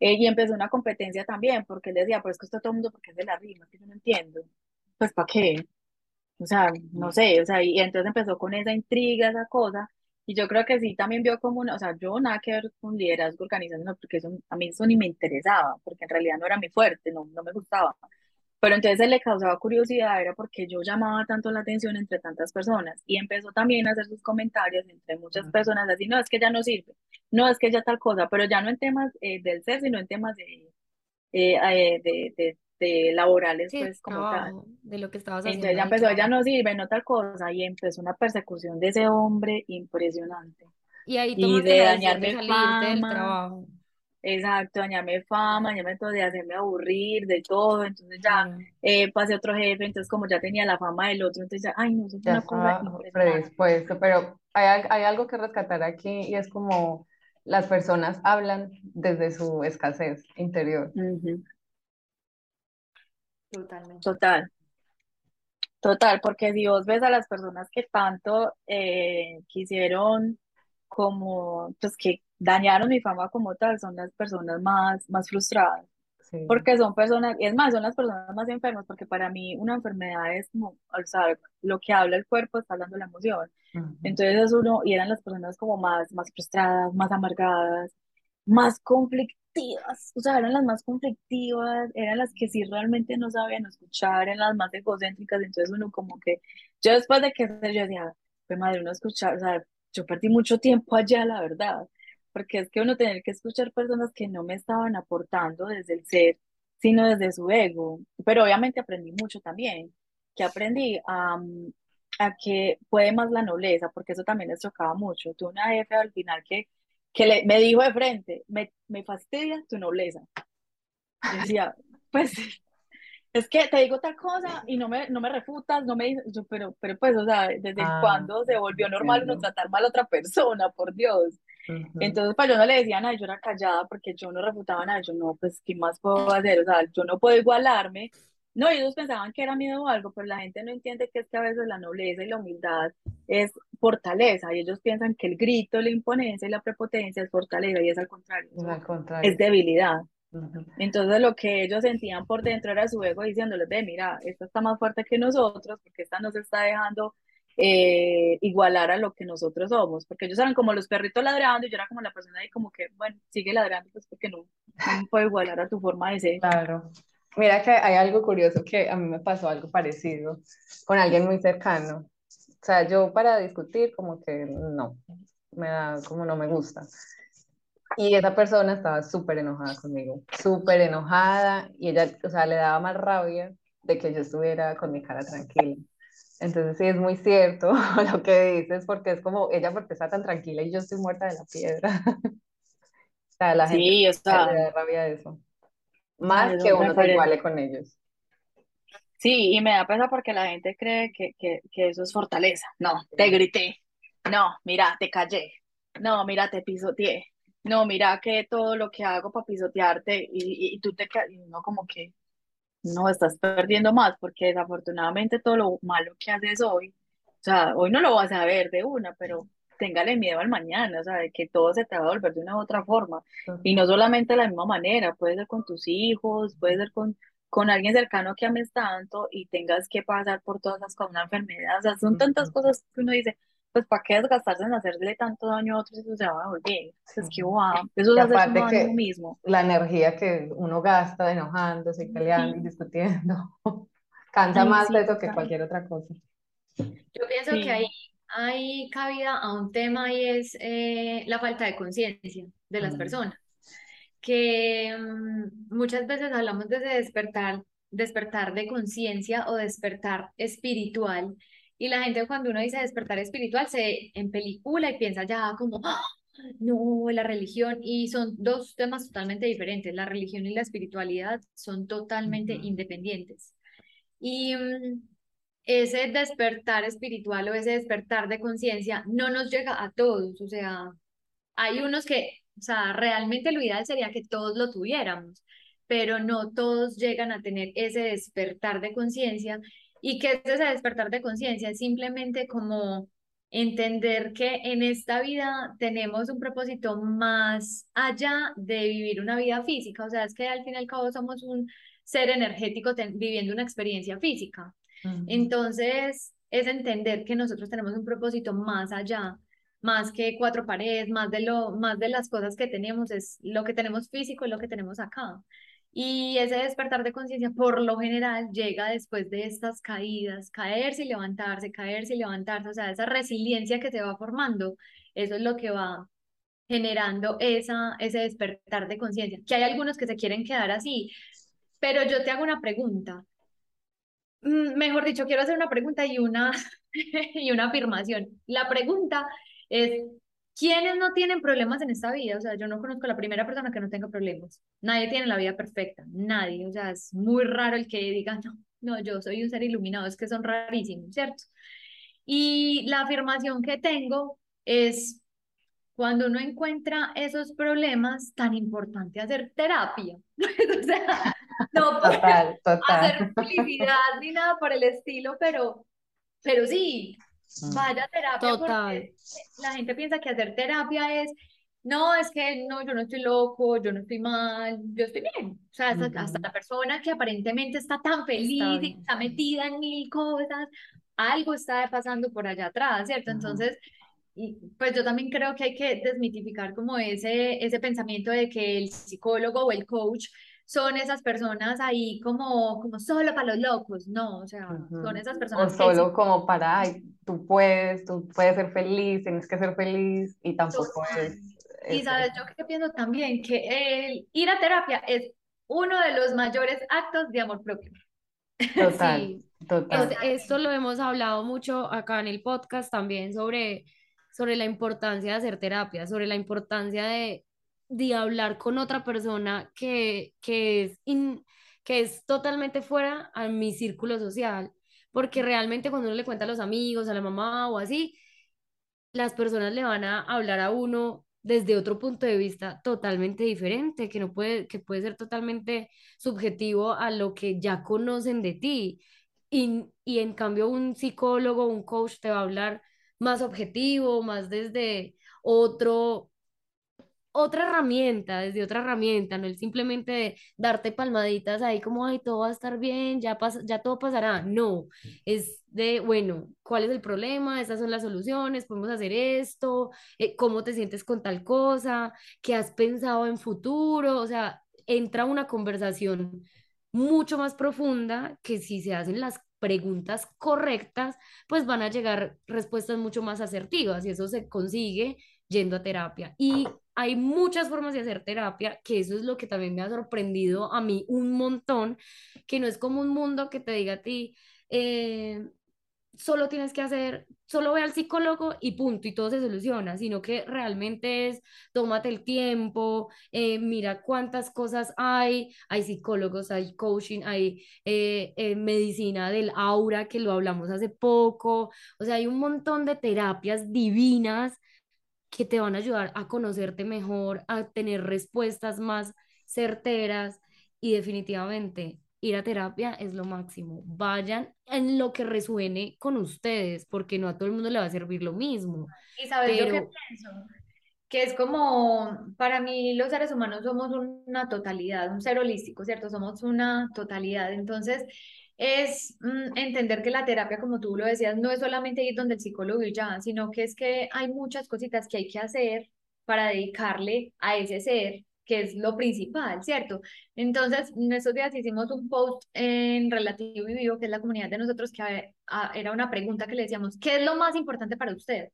eh, y empezó una competencia también, porque él decía, pues que esto todo el mundo, porque es de la rima, que yo no entiendo, pues ¿para qué? O sea, no sé, o sea, y entonces empezó con esa intriga, esa cosa, y yo creo que sí también vio como una, o sea, yo nada que ver con liderazgo organizacional, porque eso, a mí eso ni me interesaba, porque en realidad no era mi fuerte, no, no me gustaba. Pero entonces él le causaba curiosidad, era porque yo llamaba tanto la atención entre tantas personas y empezó también a hacer sus comentarios entre muchas personas, así, no, es que ya no sirve, no, es que ya tal cosa, pero ya no en temas eh, del ser, sino en temas de, eh, eh, de, de, de, laborales, pues como tal. De lo que estabas haciendo. Entonces ya empezó, ya no sirve, no tal cosa, y empezó una persecución de ese hombre impresionante. Y ahí y de dañarme fama, del trabajo. Exacto, dañarme fama, dañarme todo, de hacerme aburrir, de todo. Entonces ya eh, pasé otro jefe, entonces como ya tenía la fama del otro, entonces ya, ay, no, eso es una cosa predispuesto, pero hay, hay algo que rescatar aquí y es como las personas hablan desde su escasez interior. Totalmente. Total. Total, porque si vos ves a las personas que tanto eh, quisieron como, pues que dañaron mi fama como tal, son las personas más, más frustradas. Sí. porque son personas, y es más, son las personas más enfermas, porque para mí una enfermedad es como, o sea, lo que habla el cuerpo está hablando la emoción. Entonces es uno, y eran las personas como más, más frustradas, más amargadas, más conflictivas, o sea, eran las más conflictivas, eran las que sí realmente no sabían escuchar, eran las más egocéntricas, entonces uno como que, yo después de que yo decía, pues madre, uno escuchar, o sea, yo perdí mucho tiempo allá, la verdad, porque es que uno tener que escuchar personas que no me estaban aportando desde el ser, sino desde su ego, pero obviamente aprendí mucho también, que aprendí a, a que puede más la nobleza, porque eso también les chocaba mucho, tuve una jefe al final que que le, me dijo de frente, me, me fastidia tu nobleza. Yo decía, pues, es que te digo tal cosa y no me, no me refutas, no me dices, pero, pero pues, o sea, ¿desde Ah, cuándo se volvió normal uno tratar mal a otra persona, por Dios? Ujú. Entonces, pues yo no le decía nada, yo era callada porque yo no refutaba nada, yo no, pues, ¿qué más puedo hacer? O sea, yo no puedo igualarme. No, ellos pensaban que era miedo o algo, pero la gente no entiende que es que a veces la nobleza y la humildad es fortaleza, y ellos piensan que el grito, la imponencia y la prepotencia es fortaleza, y es al contrario, Es eso al contrario. es debilidad. Entonces lo que ellos sentían por dentro era su ego diciéndoles, ve, mira, esta está más fuerte que nosotros, porque esta no se está dejando eh, igualar a lo que nosotros somos, porque ellos eran como los perritos ladrando y yo era como la persona ahí como que, bueno, sigue ladrando, pues porque no, no puedo igualar a tu forma de ser. Claro. Mira que hay algo curioso que a mí me pasó algo parecido con alguien muy cercano. O sea, yo para discutir como que no, me da como no me gusta. Y esa persona estaba súper enojada conmigo, súper enojada y ella, o sea, le daba más rabia de que yo estuviera con mi cara tranquila. Entonces sí es muy cierto lo que dices porque es como ella porque está tan tranquila y yo estoy muerta de la piedra. O sea, la gente Sí, o le sea, da rabia de eso. Más que uno se iguale con ellos. Sí, y me da pena porque la gente cree que, que, que eso es fortaleza. No, te grité. No, mira, te callé. No, mira, te pisoteé. No, mira que todo lo que hago para pisotearte y, y, y tú te y no como que no estás perdiendo más porque desafortunadamente todo lo malo que haces hoy, o sea, hoy no lo vas a ver de una, pero téngale miedo al mañana, o sea, de que todo se te va a volver de una u otra forma. Y no solamente de la misma manera, puede ser con tus hijos, puede ser con, con alguien cercano que ames tanto y tengas que pasar por todas las cosas, una enfermedad, o sea, son tantas Ujú. cosas que uno dice, pues ¿para qué desgastarse en hacerle tanto daño a otros si eso se va a volver? Es que wow, eso Y es aparte uno que mismo. la energía que uno gasta enojándose y peleando y Sí, discutiendo, cansa ay, más sí, eso que cualquier otra cosa. Yo pienso que hay, Sí, hay cabida a un tema y es eh, la falta de conciencia de las Mm. personas, que mm, muchas veces hablamos de despertar, despertar de conciencia o despertar espiritual, y la gente cuando uno dice despertar espiritual se en película y piensa ya como, "Ah, no, la religión, y son dos temas totalmente diferentes, la religión y la espiritualidad son totalmente independientes. Y mm, ese despertar espiritual o ese despertar de conciencia no nos llega a todos, o sea, hay unos que, o sea, realmente lo ideal sería que todos lo tuviéramos, pero no todos llegan a tener ese despertar de conciencia. ¿Y qué es ese despertar de conciencia? Es simplemente como entender que en esta vida tenemos un propósito más allá de vivir una vida física, o sea, es que al fin y al cabo somos un ser energético viviendo una experiencia física. Entonces, es entender que nosotros tenemos un propósito más allá más que cuatro paredes, más de lo, más de las cosas que tenemos, es lo que tenemos físico y lo que tenemos acá. Y ese despertar de conciencia, por lo general, llega después de estas caídas, caerse y levantarse, caerse y levantarse, o sea, esa resiliencia que se va formando, eso es lo que va generando esa, ese despertar de conciencia. Que hay algunos que se quieren quedar así, pero yo te hago una pregunta. Mm, Mejor dicho, quiero hacer una pregunta y una, y una afirmación. La pregunta es, ¿quiénes no tienen problemas en esta vida? O sea, yo no conozco a la primera persona que no tenga problemas. Nadie tiene la vida perfecta, nadie. O sea, es muy raro el que diga, no, no, yo soy un ser iluminado, es que son rarísimos, ¿cierto? Y la afirmación que tengo es, cuando uno encuentra esos problemas, tan importante hacer terapia. O sea, no por Total, total. hacer publicidad ni nada por el estilo, pero, pero sí, Mm. vaya a terapia Total. porque la gente piensa que hacer terapia es no, es que no, yo no estoy loco, yo no estoy mal, yo estoy bien. O sea, hasta, la persona que aparentemente está tan feliz y bien. está metida en mil cosas, algo está pasando por allá atrás, ¿cierto? Ajá. Entonces, y, pues yo también creo que hay que desmitificar como ese, ese pensamiento de que el psicólogo o el coach son esas personas ahí como, como solo para los locos. No, o sea, son Ujú. esas O personas que el solo como para, ay, tú puedes, tú puedes ser feliz, tienes que ser feliz y tampoco es. Y sabes, yo que pienso también que el ir a terapia es uno de los mayores actos de amor propio. Total, Sí, total. esto lo hemos hablado mucho acá en el podcast también sobre, sobre la importancia de hacer terapia, sobre la importancia de, de hablar con otra persona que, que es, in- que es totalmente fuera a mi círculo social, porque realmente cuando uno le cuenta a los amigos, a la mamá o así, las personas le van a hablar a uno desde otro punto de vista totalmente diferente, que no puede, que puede ser totalmente subjetivo a lo que ya conocen de ti. Y, y en cambio un psicólogo, un coach te va a hablar más objetivo, más desde otro, otra herramienta, desde otra herramienta, no es simplemente de darte palmaditas ahí como, ay, todo va a estar bien, ya pasa, ya todo pasará. No, es de, bueno, ¿cuál es el problema? Estas son las soluciones, podemos hacer esto, eh, ¿cómo te sientes con tal cosa? ¿Qué has pensado en futuro? O sea, entra una conversación mucho más profunda que si se hacen las preguntas correctas, pues van a llegar respuestas mucho más asertivas y eso se consigue yendo a terapia. Y hay muchas formas de hacer terapia, que eso es lo que también me ha sorprendido a mí un montón, que no es como un mundo que te diga a ti, eh, solo tienes que hacer, solo ve al psicólogo y punto, y todo se soluciona, sino que realmente es, tómate el tiempo, eh, mira cuántas cosas hay, hay psicólogos, hay coaching, hay eh, medicina del aura, que lo hablamos hace poco, o sea, hay un montón de terapias divinas que te van a ayudar a conocerte mejor, a tener respuestas más certeras y definitivamente ir a terapia es lo máximo. Vayan en lo que resuene con ustedes, porque no a todo el mundo le va a servir lo mismo, Y sabes, yo qué pero pienso, que es como, para mí los seres humanos somos una totalidad, un ser holístico, ¿cierto? Somos una totalidad. Entonces, es mm, entender que la terapia, como tú lo decías, no es solamente ir donde el psicólogo y ya, sino que es que hay muchas cositas que hay que hacer para dedicarle a ese ser, que es lo principal, ¿cierto? Entonces, en estos días hicimos un post en Relativo y Vivo, que es la comunidad de nosotros, que a- a- era una pregunta que le decíamos, ¿qué es lo más importante para usted?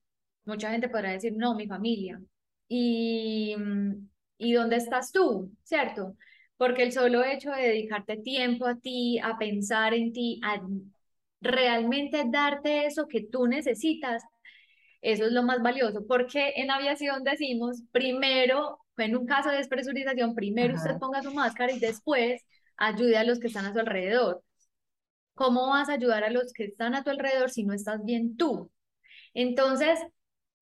Mucha gente podrá decir, no, mi familia. ¿Y, mm, ¿y dónde estás tú? ¿Cierto? Porque el solo hecho de dedicarte tiempo a ti, a pensar en ti, a realmente darte eso que tú necesitas, eso es lo más valioso. Porque en aviación decimos, primero, en un caso de despresurización, primero usted Ajá. ponga su máscara y después ayude a los que están a su alrededor. ¿Cómo vas a ayudar a los que están a tu alrededor si no estás bien tú? Entonces,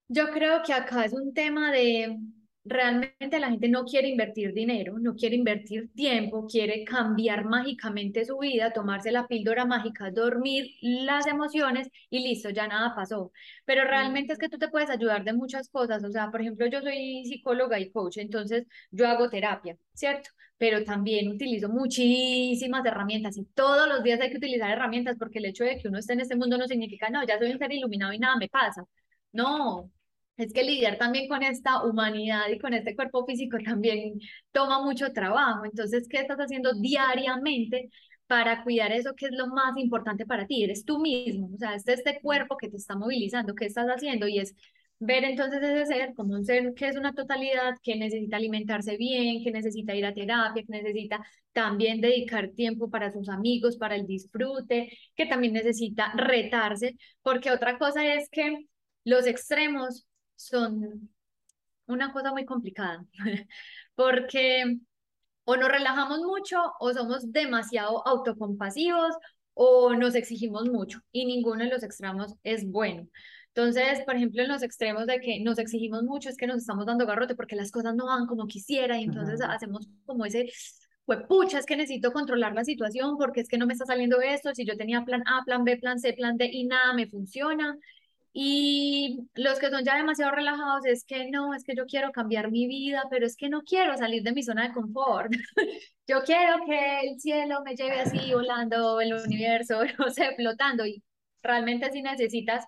yo creo que acá es un tema de realmente la gente no quiere invertir dinero, no quiere invertir tiempo, quiere cambiar mágicamente su vida, tomarse la píldora mágica, dormir las emociones y listo, ya nada pasó. Pero realmente es que tú te puedes ayudar de muchas cosas, o sea, por ejemplo, yo soy psicóloga y coach, entonces yo hago terapia, ¿cierto? Pero también utilizo muchísimas herramientas y todos los días hay que utilizar herramientas porque el hecho de que uno esté en este mundo no significa, no, ya soy un ser iluminado y nada me pasa. No, es que lidiar también con esta humanidad y con este cuerpo físico también toma mucho trabajo. Entonces, ¿qué estás haciendo diariamente para cuidar eso que es lo más importante para ti? Eres tú mismo, o sea, este, este cuerpo que te está movilizando, ¿qué estás haciendo? Y es ver entonces ese ser como un ser que es una totalidad, que necesita alimentarse bien, que necesita ir a terapia, que necesita también dedicar tiempo para sus amigos, para el disfrute, que también necesita retarse, porque otra cosa es que los extremos son una cosa muy complicada, porque o nos relajamos mucho o somos demasiado autocompasivos o nos exigimos mucho y ninguno de los extremos es bueno. Entonces, por ejemplo, en los extremos de que nos exigimos mucho es que nos estamos dando garrote porque las cosas no van como quisiera y entonces hacemos como ese, pues pucha, es que necesito controlar la situación porque es que no me está saliendo esto, si yo tenía plan A, plan B, plan C, plan D y nada me funciona Y los que son ya demasiado relajados es que no, es que yo quiero cambiar mi vida, pero es que no quiero salir de mi zona de confort. Yo quiero que el cielo me lleve así volando, el universo, no sé, flotando. Y realmente si necesitas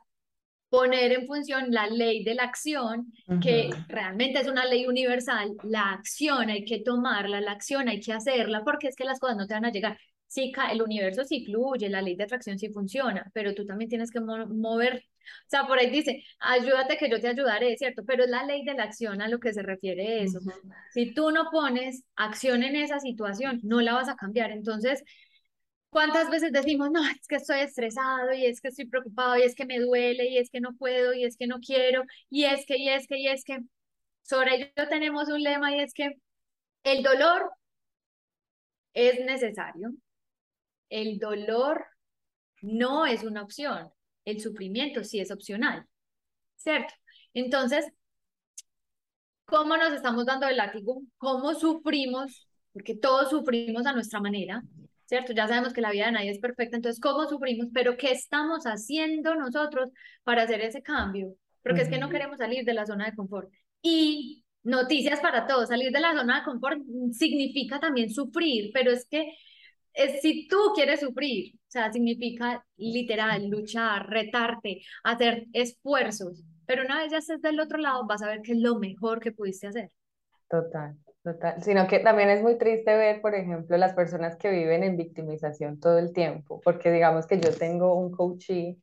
poner en función la ley de la acción, que realmente es una ley universal, la acción hay que tomarla, la acción hay que hacerla, porque es que las cosas no te van a llegar. Sí, el universo sí fluye, la ley de atracción sí funciona, pero tú también tienes que mover. O sea, por ahí dice, ayúdate que yo te ayudaré, ¿cierto? Pero es la ley de la acción a lo que se refiere eso. Si tú no pones acción en esa situación, no la vas a cambiar. Entonces, ¿Cuántas veces decimos, no, es que estoy estresado y es que estoy preocupado y es que me duele y es que no puedo y es que no quiero y es que, y es que, y es que. Sobre ello tenemos un lema y es que el dolor es necesario. El dolor no es una opción. El sufrimiento sí es opcional. ¿Cierto? Entonces, ¿cómo nos estamos dando el látigo? ¿Cómo sufrimos? Porque todos sufrimos a nuestra manera. ¿cierto? Ya sabemos que la vida de nadie es perfecta, entonces, ¿cómo sufrimos? Pero, ¿qué estamos haciendo nosotros para hacer ese cambio? Porque es que no queremos salir de la zona de confort. Y noticias para todos, salir de la zona de confort significa también sufrir, pero es que es, si tú quieres sufrir, o sea, significa literal, luchar, retarte, hacer esfuerzos, pero una vez ya estés del otro lado, vas a ver qué es lo mejor que pudiste hacer. Total. Total, sino que también es muy triste ver, por ejemplo, las personas que viven en victimización todo el tiempo, porque digamos que yo tengo un coachee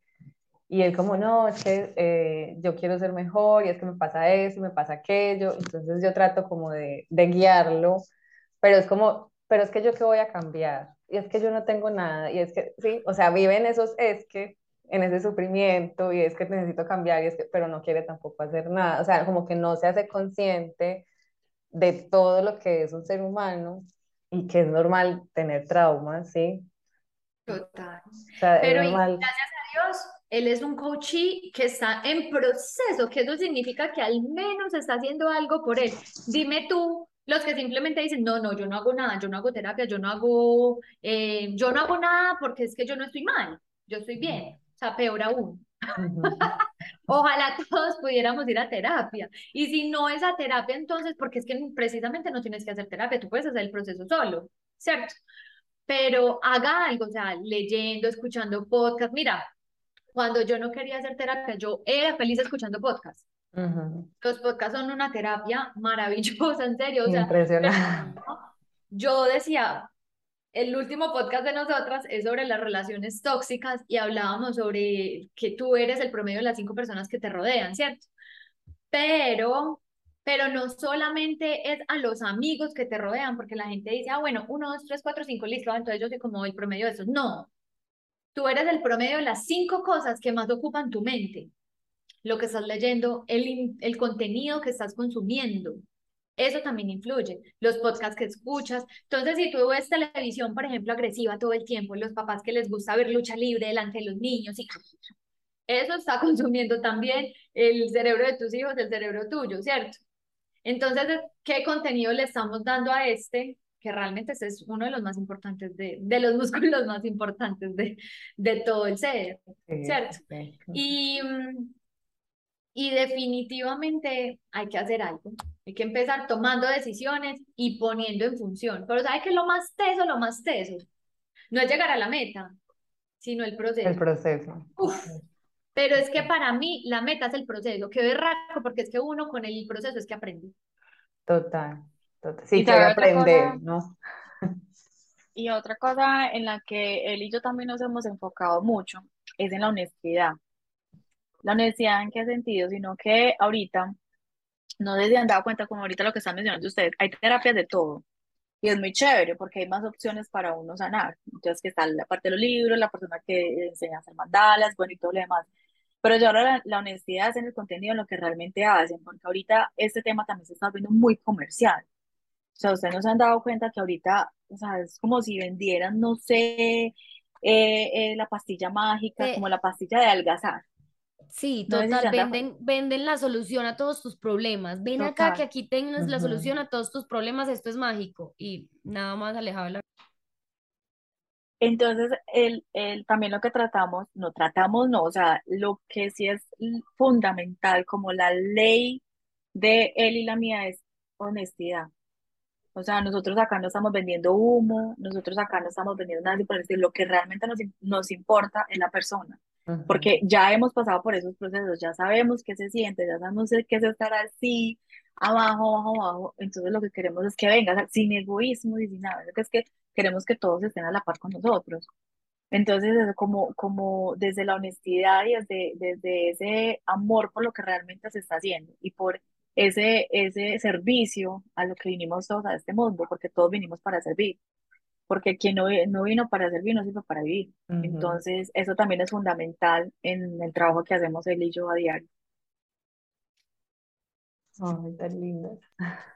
y él como, no, es que eh, yo quiero ser mejor y es que me pasa eso me pasa aquello, entonces yo trato como de, de guiarlo, pero es como, pero es que yo qué voy a cambiar, y es que yo no tengo nada, y es que, sí, o sea, viven esos es que, en ese sufrimiento, y es que necesito cambiar, y es que, pero no quiere tampoco hacer nada, o sea, como que no se hace consciente de todo lo que es un ser humano y que es normal tener traumas, ¿sí? Total. Pero gracias a Dios, él es un coachee que está en proceso, que eso significa que al menos está haciendo algo por él. Dime tú, los que simplemente dicen, no, no, yo no hago nada, yo no hago terapia, yo no hago, eh, yo no hago nada porque es que yo no estoy mal, yo estoy bien, o sea, peor aún. Ojalá todos pudiéramos ir a terapia. Y si no es a terapia, entonces, porque es que precisamente no tienes que hacer terapia, tú puedes hacer el proceso solo, ¿cierto? Pero haga algo, o sea, leyendo, escuchando podcast. Mira, cuando yo no quería hacer terapia, yo era feliz escuchando podcast. Los podcasts son una terapia maravillosa, en serio. O sea, Impresionante. Yo decía, el último podcast de nosotras es sobre las relaciones tóxicas y hablábamos sobre que tú eres el promedio de las cinco personas que te rodean, ¿cierto? Pero, pero no solamente es a los amigos que te rodean, porque la gente dice, ah, bueno, uno, dos, tres, cuatro, cinco, listo, entonces yo soy como el promedio de esos. No, tú eres el promedio de las cinco cosas que más ocupan tu mente. Lo que estás leyendo, el, el contenido que estás consumiendo, eso también influye, los podcasts que escuchas. Entonces, si tú ves televisión, por ejemplo, agresiva todo el tiempo, los papás que les gusta ver lucha libre delante de los niños, y eso está consumiendo también el cerebro de tus hijos, el cerebro tuyo, ¿cierto? Entonces, ¿qué contenido le estamos dando a este? Que realmente ese es uno de los más importantes, de, de los músculos más importantes de, de todo el ser, ¿cierto? Y, mm, y definitivamente hay que hacer algo. Hay que empezar tomando decisiones y poniendo en función. Pero ¿sabes qué es lo más teso? Lo más teso. No es llegar a la meta, sino el proceso. El proceso. Pero es que para mí la meta es el proceso. Qué berraco, porque es que uno con el proceso es que aprende. Total. total. Sí, quiere aprender, ¿no? Y otra cosa en la que él y yo también nos hemos enfocado mucho es en la honestidad. La honestidad en qué sentido, sino que ahorita no sé si han dado cuenta, como ahorita lo que están mencionando ustedes, hay terapias de todo. Y es muy chévere porque hay más opciones para uno sanar. Entonces, que está la parte de los libros, la persona que enseña a hacer mandalas, bueno, y todo lo demás. Pero yo ahora la, honestidad es en el contenido, en lo que realmente hacen, porque ahorita este tema también se está volviendo muy comercial. O sea, ustedes no se han dado cuenta que ahorita, o sea, es como si vendieran, no sé, eh, eh, la pastilla mágica, como la pastilla de algazar. Sí, total, venden, venden la solución a todos tus problemas. Ven acá que aquí tienes la solución a todos tus problemas, esto es mágico y nada más alejado de la... entonces, el, el, también lo que tratamos, no tratamos, no, o sea, lo que sí es fundamental, como la ley de él y la mía, es honestidad. O sea, nosotros acá no estamos vendiendo humo, nosotros acá no estamos vendiendo nada, por decir, lo que realmente nos, nos importa es la persona, porque ya hemos pasado por esos procesos, ya sabemos qué se siente, ya sabemos qué es estar así, abajo, abajo, abajo, entonces lo que queremos es que venga, sin egoísmo y sin nada, es que queremos que todos estén a la par con nosotros. Entonces, como, como desde la honestidad y desde, desde ese amor por lo que realmente se está haciendo y por ese, ese servicio a lo que vinimos todos a este mundo, porque todos vinimos para servir, porque quien no, no vino para servir no sirve para vivir. Entonces, eso también es fundamental en el trabajo que hacemos él y yo a diario. Ay, tan lindo.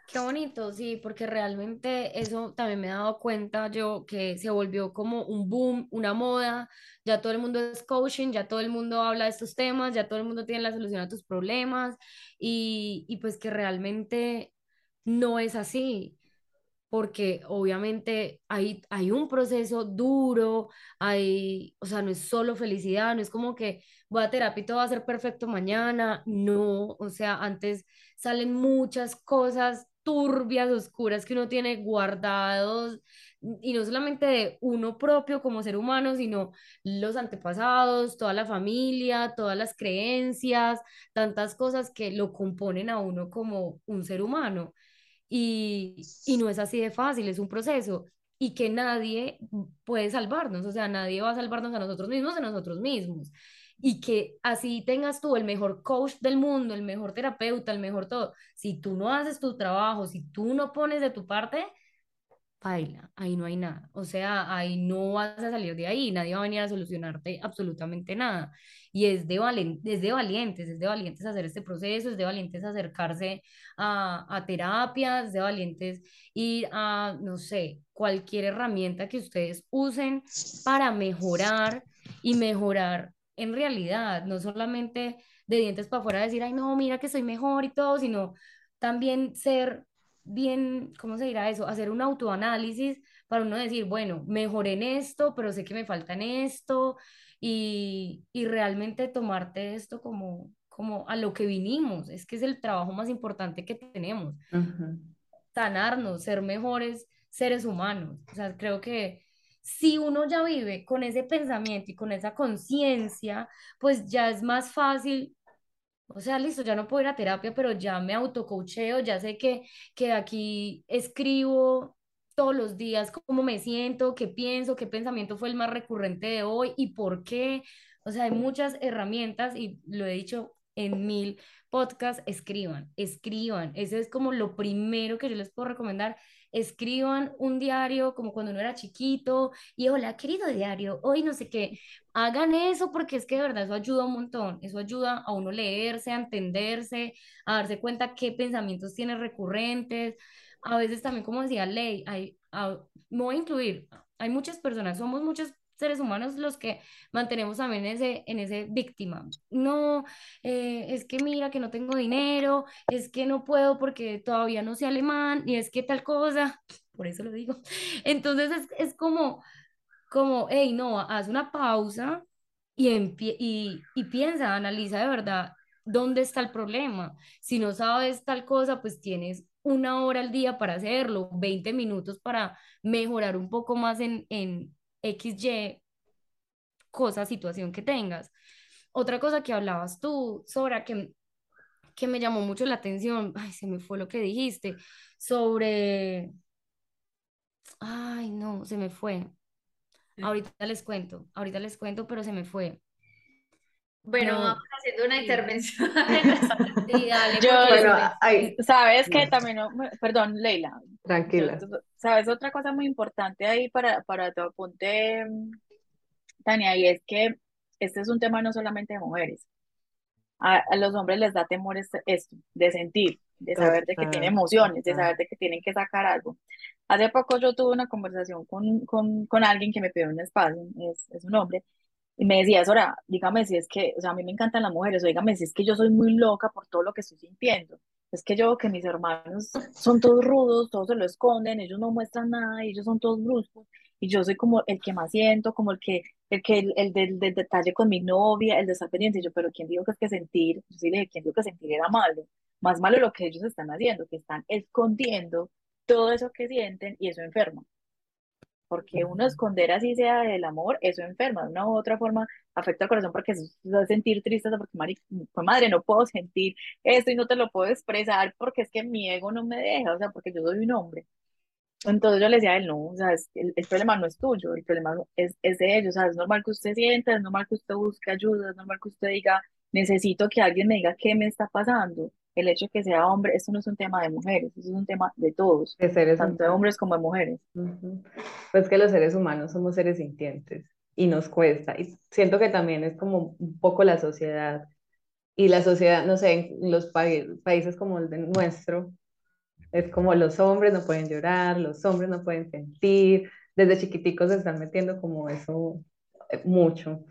Qué bonito, sí, porque realmente eso también me he dado cuenta yo que se volvió como un boom, una moda, ya todo el mundo es coaching, ya todo el mundo habla de estos temas, ya todo el mundo tiene la solución a tus problemas y, y pues que realmente no es así porque obviamente hay, hay un proceso duro, hay, o sea, no es solo felicidad, no es como que voy a terapia y todo va a ser perfecto mañana, no, o sea, antes salen muchas cosas turbias, oscuras que uno tiene guardados, y no solamente de uno propio como ser humano, sino los antepasados, toda la familia, todas las creencias, tantas cosas que lo componen a uno como un ser humano. Y, y no es así de fácil, es un proceso y que nadie puede salvarnos, o sea, nadie va a salvarnos a nosotros mismos, a nosotros mismos. Y que así tengas tú el mejor coach del mundo, el mejor terapeuta, el mejor todo. Si tú no haces tu trabajo, si tú no pones de tu parte, baila, ahí no hay nada. O sea, ahí no vas a salir de ahí, nadie va a venir a solucionarte absolutamente nada. Y es de, valen es de valientes, es de valientes hacer este proceso, es de valientes acercarse a, a terapias, es de valientes ir a, no sé, cualquier herramienta que ustedes usen para mejorar y mejorar en realidad, no solamente de dientes para afuera decir, ay, no, mira que soy mejor y todo, sino también ser bien, ¿cómo se dirá eso? Hacer un autoanálisis para uno decir, bueno, mejoré en esto, pero sé que me falta en esto y, y realmente tomarte esto como, como a lo que vinimos. Es que es el trabajo más importante que tenemos. Sanarnos, ser mejores seres humanos. O sea, creo que si uno ya vive con ese pensamiento y con esa conciencia, pues ya es más fácil o sea, listo, ya no puedo ir a terapia, pero ya me autocoacheo, ya sé que, que aquí escribo todos los días cómo me siento, qué pienso, qué pensamiento fue el más recurrente de hoy y por qué. O sea, hay muchas herramientas y lo he dicho en mil podcasts, escriban, escriban. Eso es como lo primero que yo les puedo recomendar escriban un diario como cuando uno era chiquito y hola, querido diario, hoy no sé qué, hagan eso porque es que de verdad eso ayuda un montón, eso ayuda a uno leerse, a entenderse, a darse cuenta qué pensamientos tiene recurrentes. A veces también, como decía Ley, hay, me voy a incluir, hay muchas personas, somos muchas seres humanos los que mantenemos también ese, en ese víctima. No, eh, es que mira que no tengo dinero, es que no puedo porque todavía no sé alemán, y es que tal cosa, por eso lo digo. Entonces es, es como, como, hey, no, haz una pausa y, y, y piensa, analiza de verdad dónde está el problema. Si no sabes tal cosa, pues tienes una hora al día para hacerlo, 20 minutos para mejorar un poco más en, en, XY cosa, situación que tengas. Otra cosa que hablabas tú, Sora, que, que me llamó mucho la atención, ay, se me fue lo que dijiste, sobre, ay, no, se me fue. Ahorita les cuento, ahorita les cuento, pero se me fue. Bueno, vamos haciendo una intervención. Yo, sabes que también, perdón, Leila. Tranquila. Sabes otra cosa muy importante ahí para, para tu apunte, Tania, y es que este es un tema no solamente de mujeres. A, los hombres les da temor esto, de sentir, de saber de que tienen emociones, de saber de que tienen que sacar algo. Hace poco yo tuve una conversación con, con, con alguien que me pidió un espacio, es, es un hombre, y me decía, Sora, dígame si es que, o sea, a mí me encantan las mujeres, o dígame si es que yo soy muy loca por todo lo que estoy sintiendo. Es que yo, que mis hermanos son todos rudos, todos se lo esconden, ellos no muestran nada, ellos son todos bruscos. y yo soy como el que más siento, como el que, el que, el, el del, del detalle con mi novia, el de y yo, pero ¿quién dijo que es que sentir? Yo sí le dije, ¿quién dijo que sentir era malo? Más malo lo que ellos están haciendo, que están escondiendo todo eso que sienten y eso enferma. Porque uno esconder así sea el amor, eso enferma. De una u otra forma afecta al corazón porque eso es sentir tristeza, porque pues, madre, no puedo sentir esto y no te lo puedo expresar porque es que mi ego no me deja, o sea, porque yo soy un hombre. Entonces yo le decía a él, no, o sea, es- el, el problema no es tuyo, el problema es, es de ellos, o sea, es normal que usted sienta, es normal que usted busque ayuda, es normal que usted diga, necesito que alguien me diga qué me está pasando. El hecho de que sea hombre, esto no es un tema de mujeres, eso es un tema de todos, De seres tanto de humanos. hombres como de mujeres. Ujú. Pues que los seres humanos somos seres sintientes y nos cuesta. Y siento que también es como un poco la sociedad. Y la sociedad, no sé, en los pai- países como el de nuestro, es como los hombres no pueden llorar, los hombres no pueden sentir. Desde chiquiticos se están metiendo como eso eh, mucho.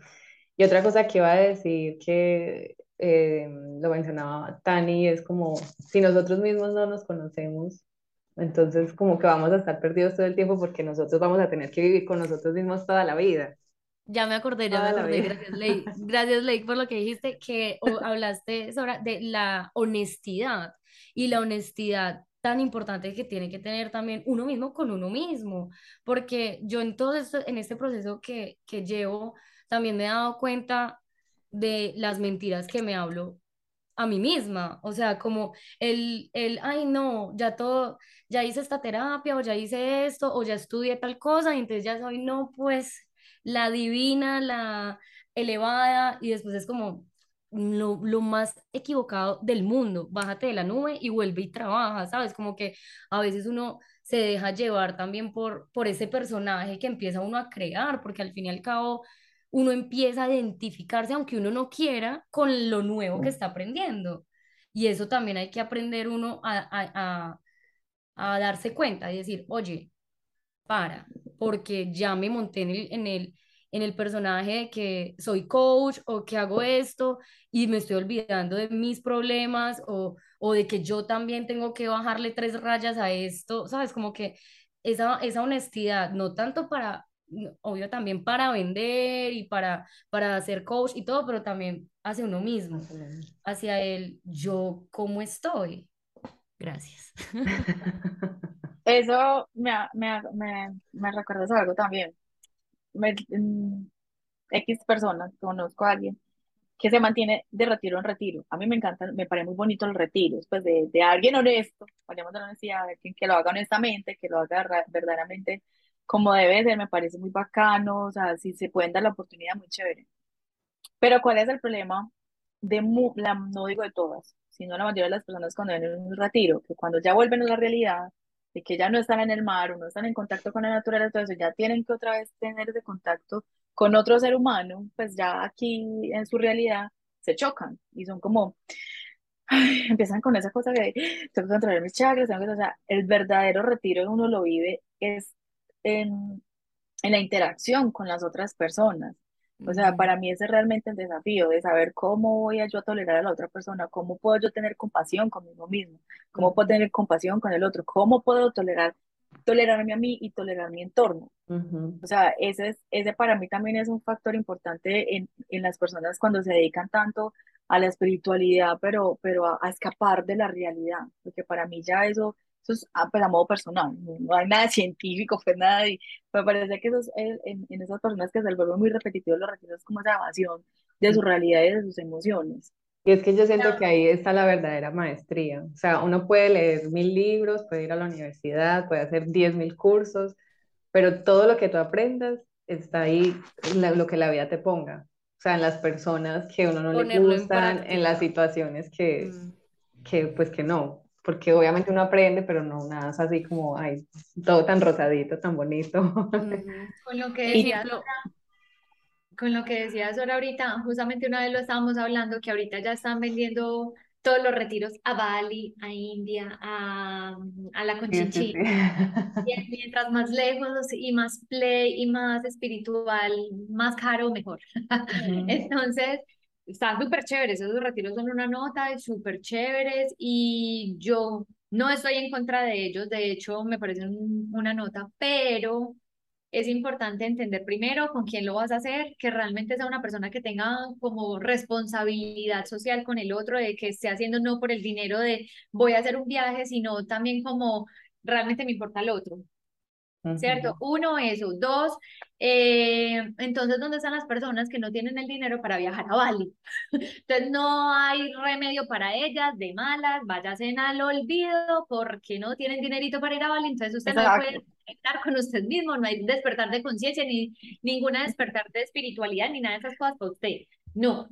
Y otra cosa que iba a decir que eh, lo mencionaba Tani, es como si nosotros mismos no nos conocemos, entonces como que vamos a estar perdidos todo el tiempo porque nosotros vamos a tener que vivir con nosotros mismos toda la vida. Ya me acordé, ya me Toda acordé, gracias Ley, gracias Ley por lo que dijiste, que hablaste sobre de la honestidad y la honestidad tan importante que tiene que tener también uno mismo con uno mismo, porque yo en todo esto, en este proceso que, que llevo, también me he dado cuenta de las mentiras que me hablo a mí misma, o sea, como el, el, ay no, ya todo, ya hice esta terapia o ya hice esto o ya estudié tal cosa y entonces ya soy, no, pues la divina, la elevada y después es como lo, lo más equivocado del mundo, bájate de la nube y vuelve y trabaja, ¿sabes? Como que a veces uno se deja llevar también por, por ese personaje que empieza uno a crear, porque al fin y al cabo uno empieza a identificarse, aunque uno no quiera, con lo nuevo que está aprendiendo. Y eso también hay que aprender uno a, a, a, a darse cuenta y decir, oye, para, porque ya me monté en el, en el, en el personaje de que soy coach o que hago esto y me estoy olvidando de mis problemas o, o de que yo también tengo que bajarle tres rayas a esto, ¿sabes? Como que esa, esa honestidad, no tanto para, obvio también para vender y para, para ser coach y todo, pero también hacia uno mismo, hacia el yo, ¿cómo estoy? Gracias. Eso me, me, me, me recuerdas algo también. Me- mm, X personas, conozco a alguien que se mantiene de retiro en retiro. A mí me encanta, me parece muy bonito los retiros, pues de, de alguien honesto, hablemos de la honestidad, de alguien que lo haga honestamente, que lo haga ra- verdaderamente como debe ser, me parece muy bacano, o sea, si se pueden dar la oportunidad, muy chévere. Pero ¿cuál es el problema de, mu- la, no digo de todas, sino la mayoría de las personas cuando ven un retiro, que cuando ya vuelven a la realidad, de que ya no están en el mar o no están en contacto con la naturaleza, eso, ya tienen que otra vez tener ese contacto con otro ser humano, pues ya aquí en su realidad se chocan y son como, ay, empiezan con esa cosa de, tengo que controlar mis chakras, tengo que, o sea, el verdadero retiro uno lo vive es en, en la interacción con las otras personas. O sea, para mí ese es realmente el desafío de saber cómo voy a yo tolerar a la otra persona, cómo puedo yo tener compasión conmigo mismo, cómo puedo tener compasión con el otro, cómo puedo tolerar, tolerarme a mí y tolerar mi entorno. Ujú. O sea, ese es, ese para mí también es un factor importante en, en las personas cuando se dedican tanto a la espiritualidad, pero, pero a, a escapar de la realidad, porque para mí ya eso, eso es ah, pues, a modo personal, no, hay nada científico, pues nada, y me parece que eso es, en, en en esas personas que se vuelven muy repetitivos los retiros, como esa evasión de su realidad y de sus emociones. Y es que yo siento que ahí está la verdadera maestría. O sea, uno puede leer mil libros, puede ir a la universidad, puede hacer diez mil cursos, pero todo lo que tú aprendas está ahí, lo que la vida te ponga. O sea, en las personas que a uno no le Ponerlo en gustan, en las práctica. situaciones que, Mm. que pues que no. Porque obviamente uno aprende, pero no nada es así como, ay, todo tan rosadito, tan bonito. Con lo que decías, ejemplo, con lo que decías ahora ahorita, justamente una vez lo estábamos hablando, que ahorita ya están vendiendo todos los retiros a Bali, a India, a, a la Sí, sí, Conchinchina. sí. Y Mientras más lejos y más play y más espiritual, más caro, mejor. Ujú. Entonces, están súper chéveres, esos retiros son una nota, súper chéveres y yo no estoy en contra de ellos, de hecho me parecen un- una nota, pero es importante entender primero con quién lo vas a hacer, que realmente sea una persona que tenga como responsabilidad social con el otro, de que esté haciendo no por el dinero de voy a hacer un viaje, sino también como realmente me importa el otro. ¿Cierto? Uno, eso. Dos, eh, entonces, ¿dónde están las personas que no tienen el dinero para viajar a Bali? Entonces, no hay remedio para ellas, de malas, váyanse al olvido porque no tienen dinerito para ir a Bali, entonces usted no puede conectar con usted mismo, no hay despertar de conciencia, ni ninguna despertar de espiritualidad, ni nada de esas cosas para usted. No.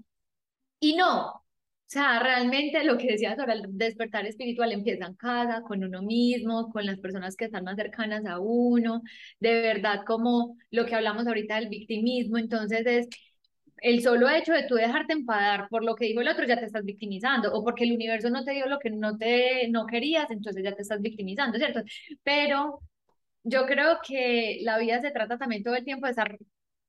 Y no, o sea, realmente lo que decía sobre el despertar espiritual empieza en casa, con uno mismo, con las personas que están más cercanas a uno, de verdad como lo que hablamos ahorita del victimismo, entonces es el solo hecho de tú dejarte empadar por lo que dijo el otro ya te estás victimizando o porque el universo no te dio lo que no te no querías, entonces ya te estás victimizando, ¿cierto? Pero yo creo que la vida se trata también todo el tiempo de estar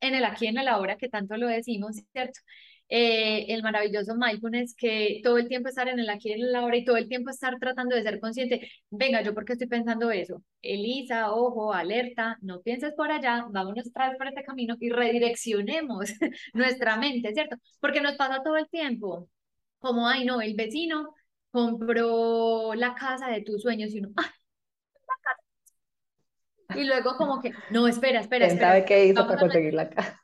en el aquí en el ahora que tanto lo decimos, ¿cierto? Eh, el maravilloso mindfulness, que todo el tiempo estar en el aquí y en el ahora y todo el tiempo estar tratando de ser consciente, venga, yo porque estoy pensando eso, Elisa, ojo, alerta, no pienses por allá, vámonos vez por este camino y redireccionemos nuestra mente, ¿cierto? Porque nos pasa todo el tiempo, como, ay, no, el vecino compró la casa de tus sueños y uno, ¡ay! Y luego como que, no, espera, espera, espera. sabe qué hizo para conseguir la casa?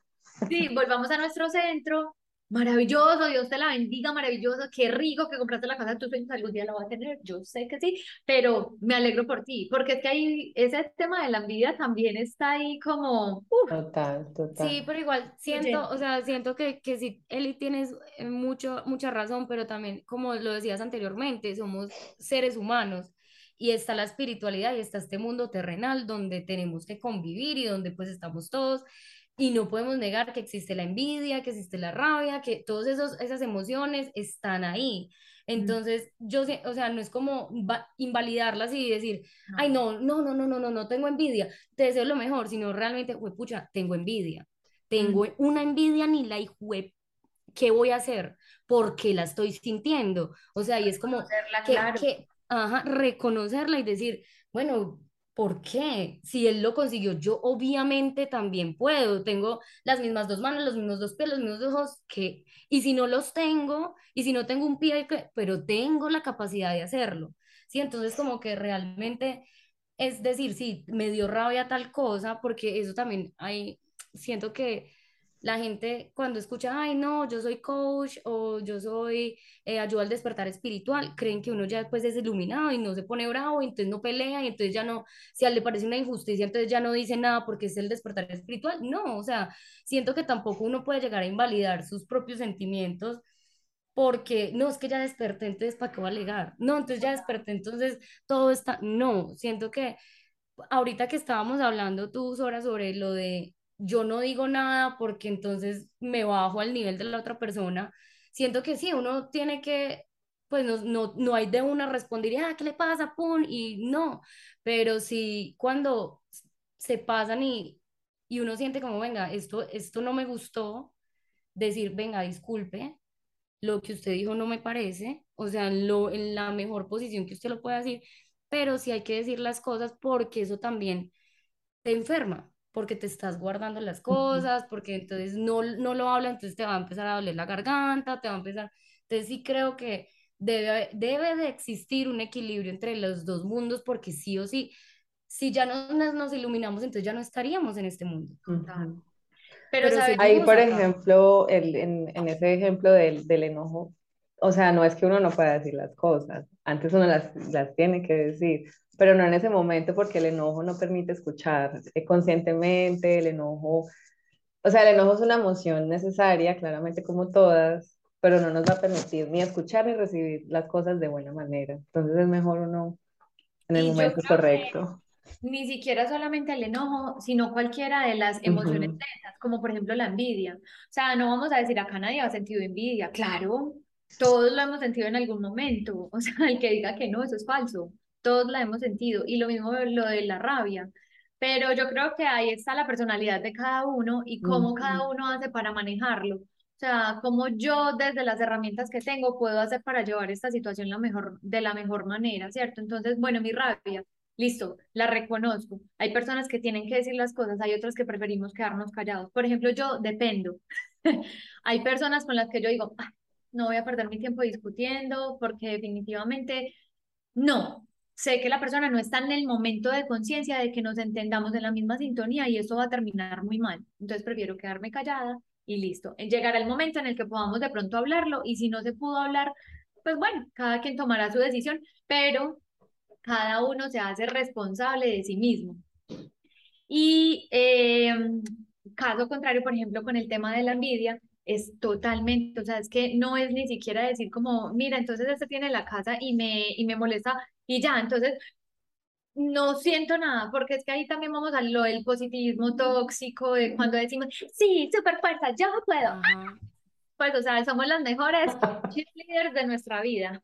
Sí, volvamos a nuestro centro, Maravilloso, Dios te la bendiga, maravilloso, qué rico que compraste la casa de tus sueños, algún día la voy a tener, yo sé que sí, pero me alegro por ti, porque es que ahí ese tema de la envidia también está ahí como... Total, total. Sí, pero igual siento, o sea, siento que, que sí, Eli tienes eh, mucho, mucha razón, pero también, como lo decías anteriormente, somos seres humanos y está la espiritualidad y está este mundo terrenal donde tenemos que convivir y donde pues estamos todos y no podemos negar que existe la envidia, que existe la rabia, que todas esas emociones están ahí. Entonces, yo, o sea, no es como invalidarlas y decir, ay, no, no, no, no, no, no, no tengo envidia, te deseo lo mejor, sino realmente, pucha, tengo envidia. Tengo una envidia ni la hijo, ¿qué voy a hacer? Porque la estoy sintiendo. O sea, y es como que, que ajá, reconocerla y decir, bueno, ¿Por qué? Si él lo consiguió, yo obviamente también puedo. Tengo las mismas dos manos, los mismos dos pies, los mismos ojos, que, y si no los tengo, y si no tengo un pie, pero tengo la capacidad de hacerlo. Sí, entonces como que realmente es decir, sí, me dio rabia tal cosa, porque eso también hay, siento que la gente cuando escucha, ay, no, yo soy coach o yo soy eh, ayuda al despertar espiritual, creen que uno ya después es iluminado y no se pone bravo y entonces no pelea y entonces ya no, si a él le parece una injusticia, entonces ya no dice nada porque es el despertar espiritual. No, o sea, siento que tampoco uno puede llegar a invalidar sus propios sentimientos porque no, es que ya desperté, entonces ¿para qué va a alegar? No, entonces ya desperté, entonces todo está, no, siento que ahorita que estábamos hablando tú, Sora, sobre lo de yo no digo nada porque entonces me bajo al nivel de la otra persona. Siento que sí, uno tiene que, pues no, no, no hay de una responder, ah, ¿qué le pasa? Pum, y no, pero sí cuando se pasan y, y uno siente como, venga, esto, esto no me gustó, decir, venga, disculpe, lo que usted dijo no me parece, o sea, lo, en la mejor posición que usted lo pueda decir, pero sí hay que decir las cosas porque eso también te enferma porque te estás guardando las cosas, porque entonces no, no lo habla, entonces te va a empezar a doler la garganta, te va a empezar... Entonces sí creo que debe, debe de existir un equilibrio entre los dos mundos, porque sí o sí, si ya no nos, iluminamos, entonces ya no estaríamos en este mundo. Pero, ahí, por ejemplo, el, en, en, ese ejemplo del, del enojo, o sea, no es que uno no pueda decir las cosas, antes uno las, las tiene que decir, pero no en ese momento porque el enojo no permite escuchar eh, conscientemente, el enojo, o sea, el enojo es una emoción necesaria, claramente como todas, pero no nos va a permitir ni escuchar ni recibir las cosas de buena manera. Entonces es mejor uno en el momento correcto. Ni siquiera solamente el enojo, sino cualquiera de las emociones tensas, como por ejemplo la envidia. O sea, no vamos a decir acá nadie ha sentido envidia. Claro, todos lo hemos sentido en algún momento. O sea, el que diga que no, eso es falso todos la hemos sentido. Y lo mismo lo de la rabia. Pero yo creo que ahí está la personalidad de cada uno y cómo cada uno hace para manejarlo. O sea, cómo yo desde las herramientas que tengo puedo hacer para llevar esta situación la mejor, de la mejor manera, ¿cierto? Entonces, bueno, mi rabia, listo, la reconozco. Hay personas que tienen que decir las cosas, hay otras que preferimos quedarnos callados. Por ejemplo, yo dependo. hay personas con las que yo digo, ah, no voy a perder mi tiempo discutiendo porque definitivamente no. Sé que la persona no está en el momento de conciencia de que nos entendamos en la misma sintonía y eso va a terminar muy mal. Entonces prefiero quedarme callada y listo. Llegará el momento en el que podamos de pronto hablarlo y si no se pudo hablar, pues bueno, cada quien tomará su decisión, pero cada uno se hace responsable de sí mismo. Y eh, caso contrario, por ejemplo, con el tema de la envidia, es totalmente, o sea, es que no es ni siquiera decir como, mira, entonces este tiene la casa y me, y me molesta y ya, entonces no siento nada, porque es que ahí también vamos a lo del positivismo tóxico, de cuando decimos, sí, super fuerza, yo puedo. Pues, o sea, somos las mejores cheerleaders de nuestra vida.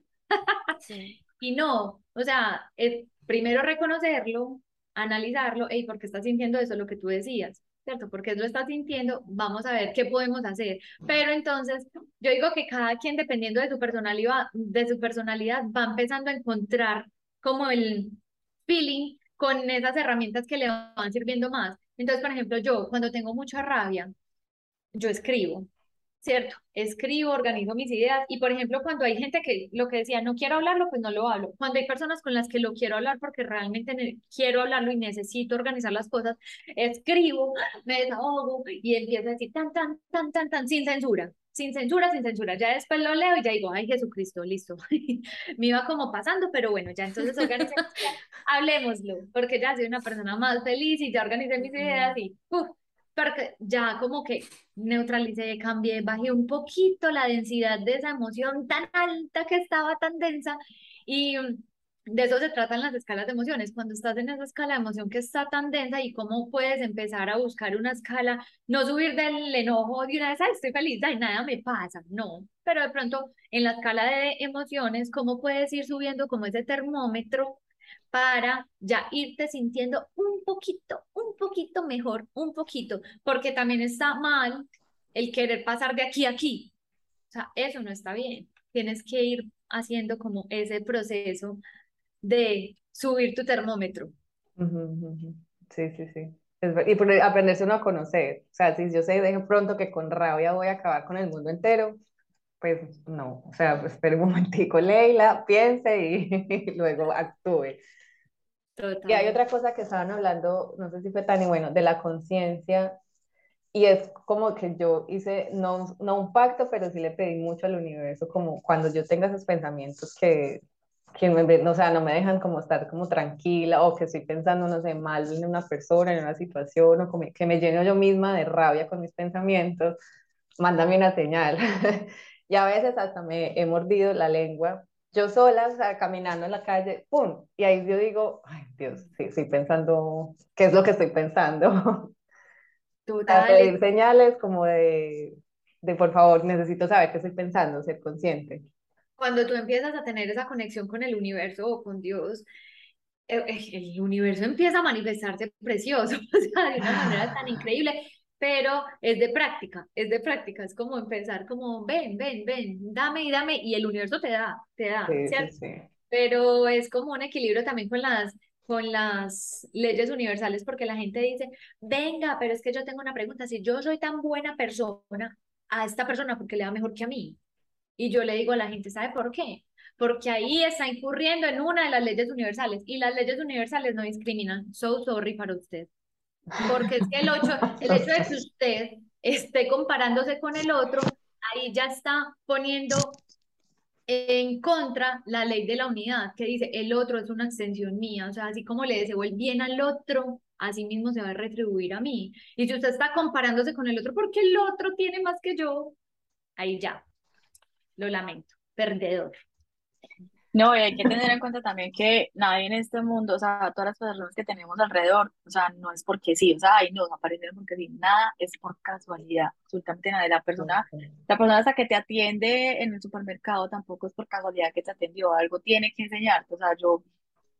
Y no, o sea, es primero reconocerlo, analizarlo, y ¿por qué estás sintiendo eso? Lo que tú decías, ¿cierto? Porque lo estás sintiendo, vamos a ver qué podemos hacer. Pero entonces, yo digo que cada quien, dependiendo de su personalidad, de su personalidad, va empezando a encontrar como el feeling con esas herramientas que le van sirviendo más. Entonces, por ejemplo, yo cuando tengo mucha rabia, yo escribo, ¿cierto? Escribo, organizo mis ideas y, por ejemplo, cuando hay gente que lo que decía, no quiero hablarlo, pues no lo hablo. Cuando hay personas con las que lo quiero hablar porque realmente quiero hablarlo y necesito organizar las cosas, escribo, me desahogo y empiezo a decir tan, tan, tan, tan, tan, sin censura. Sin censura, sin censura. Ya después lo leo y ya digo, ay Jesucristo, listo. me iba como pasando, pero bueno, ya entonces organicé, hablemoslo, porque ya soy una persona más feliz y ya organicé mis ideas y uf, porque ya como que neutralicé, cambié, bajé un poquito la densidad de esa emoción tan alta que estaba tan densa y mm, de eso se tratan las escalas de emociones, cuando estás en esa escala de emoción que está tan densa y cómo puedes empezar a buscar una escala, no subir del enojo de una vez, Ay, estoy feliz, y nada me pasa, no, pero de pronto en la escala de emociones, cómo puedes ir subiendo como ese termómetro para ya irte sintiendo un poquito, un poquito mejor, un poquito, porque también está mal el querer pasar de aquí a aquí. O sea, eso no está bien. Tienes que ir haciendo como ese proceso de subir tu termómetro. Sí, sí, sí. y aprenderse uno a conocer. O sea, si yo sé de pronto que con rabia voy a acabar con el mundo entero, pues no. O sea, espere un momentico, Leila, piense y luego actúe. Y hay otra cosa que estaban hablando, no sé si fue tan bueno, de la conciencia. Y es como que yo hice, no, no un pacto, pero sí le pedí mucho al universo, como cuando yo tenga esos pensamientos que, que me, o sea, no me dejan como estar como tranquila o que estoy pensando, no sé, mal en una persona, en una situación, o como que me lleno yo misma de rabia con mis pensamientos, mándame una señal. y a veces hasta me he mordido la lengua yo sola, o sea, caminando en la calle, ¡pum! Y ahí yo digo, ay Dios, sí, estoy pensando, ¿qué es lo que estoy pensando? Total. Pedir señales como de, de, por favor, necesito saber qué estoy pensando, ser consciente. Cuando tú empiezas a tener esa conexión con el universo o con Dios, el, eh, eh, el universo empieza a manifestarse precioso, o sea, de una manera tan increíble pero es de práctica, es de práctica, es como empezar como, ven, ven, ven, dame y dame, y el universo te da, te da, ¿cierto? Pero es como un equilibrio también con las, con las leyes universales, porque la gente dice, venga, pero es que yo tengo una pregunta, si yo soy tan buena persona a esta persona, porque le da mejor que a mí? Y yo le digo a la gente, ¿sabe por qué? Porque ahí está incurriendo en una de las leyes universales, y las leyes universales no discriminan, so sorry para usted. Porque es que el, el hecho de que usted esté comparándose con el otro, ahí ya está poniendo en contra la ley de la unidad, que dice el otro es una extensión mía, o sea, así como le deseo el bien al otro, así mismo se va a retribuir a mí. Y si usted está comparándose con el otro porque el otro tiene más que yo, ahí ya, lo lamento, perdedor. No, y hay que tener en cuenta también que nadie en este mundo, o sea, todas las personas que tenemos alrededor, o sea, no es porque sí, o sea, ay, no, aparecen porque sí, nada es por casualidad, absolutamente nada. La persona, la persona hasta que te atiende en el supermercado tampoco es por casualidad que te atendió, algo tiene que enseñarte, o sea, yo,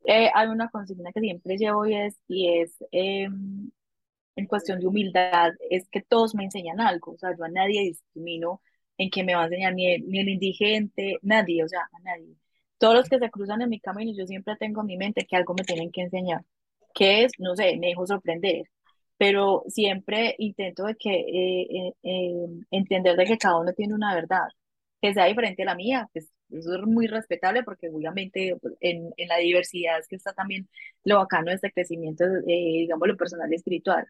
eh, hay una consigna que siempre llevo y es, y es em, en cuestión de humildad, es que todos me enseñan algo, o sea, yo a nadie discrimino en que me va a enseñar ni el, ni el indigente, nadie, o sea, a nadie todos los que se cruzan en mi camino, yo siempre tengo en mi mente que algo me tienen que enseñar. ¿Qué es? No sé, me dejo sorprender, pero siempre intento de que eh, eh, eh, entender de que cada uno tiene una verdad, que sea diferente a la mía, pues eso es muy respetable porque obviamente en, en la diversidad es que está también lo bacano de este crecimiento, digamos, lo personal y espiritual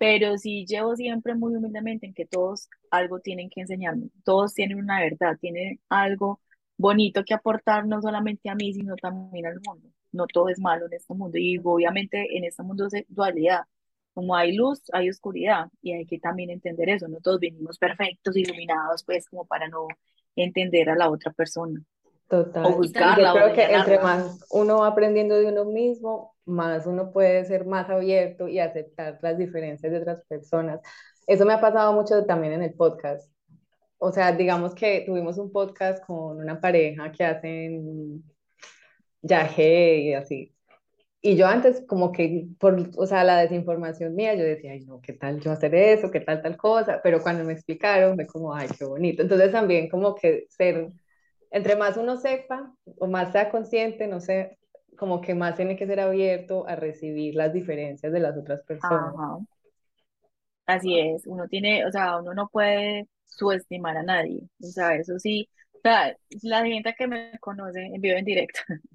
pero sí llevo siempre muy humildemente en que todos algo tienen que enseñarme, todos tienen una verdad, tienen algo bonito que aportar no solamente a mí, sino también al mundo. No todo es malo en este mundo y obviamente en este mundo es dualidad. Como hay luz, hay oscuridad y hay que también entender eso. No todos venimos perfectos, iluminados, pues como para no entender a la otra persona. Total. O Yo buscarla o creo que entre más uno va aprendiendo de uno mismo, más uno puede ser más abierto y aceptar las diferencias de otras personas. Eso me ha pasado mucho también en el podcast. O sea, digamos que tuvimos un podcast con una pareja que hacen viaje y así. Y yo antes como que por, o sea, la desinformación mía, yo decía, ay, no, ¿qué tal yo hacer eso? ¿Qué tal tal cosa? Pero cuando me explicaron, fue como, ay, qué bonito. Entonces también como que ser, entre más uno sepa o más sea consciente, no sé, como que más tiene que ser abierto a recibir las diferencias de las otras personas. Ajá. Así es, uno tiene, o sea, uno no puede subestimar a nadie, o sea, eso sí, o sea, la gente que me conoce en vivo en directo,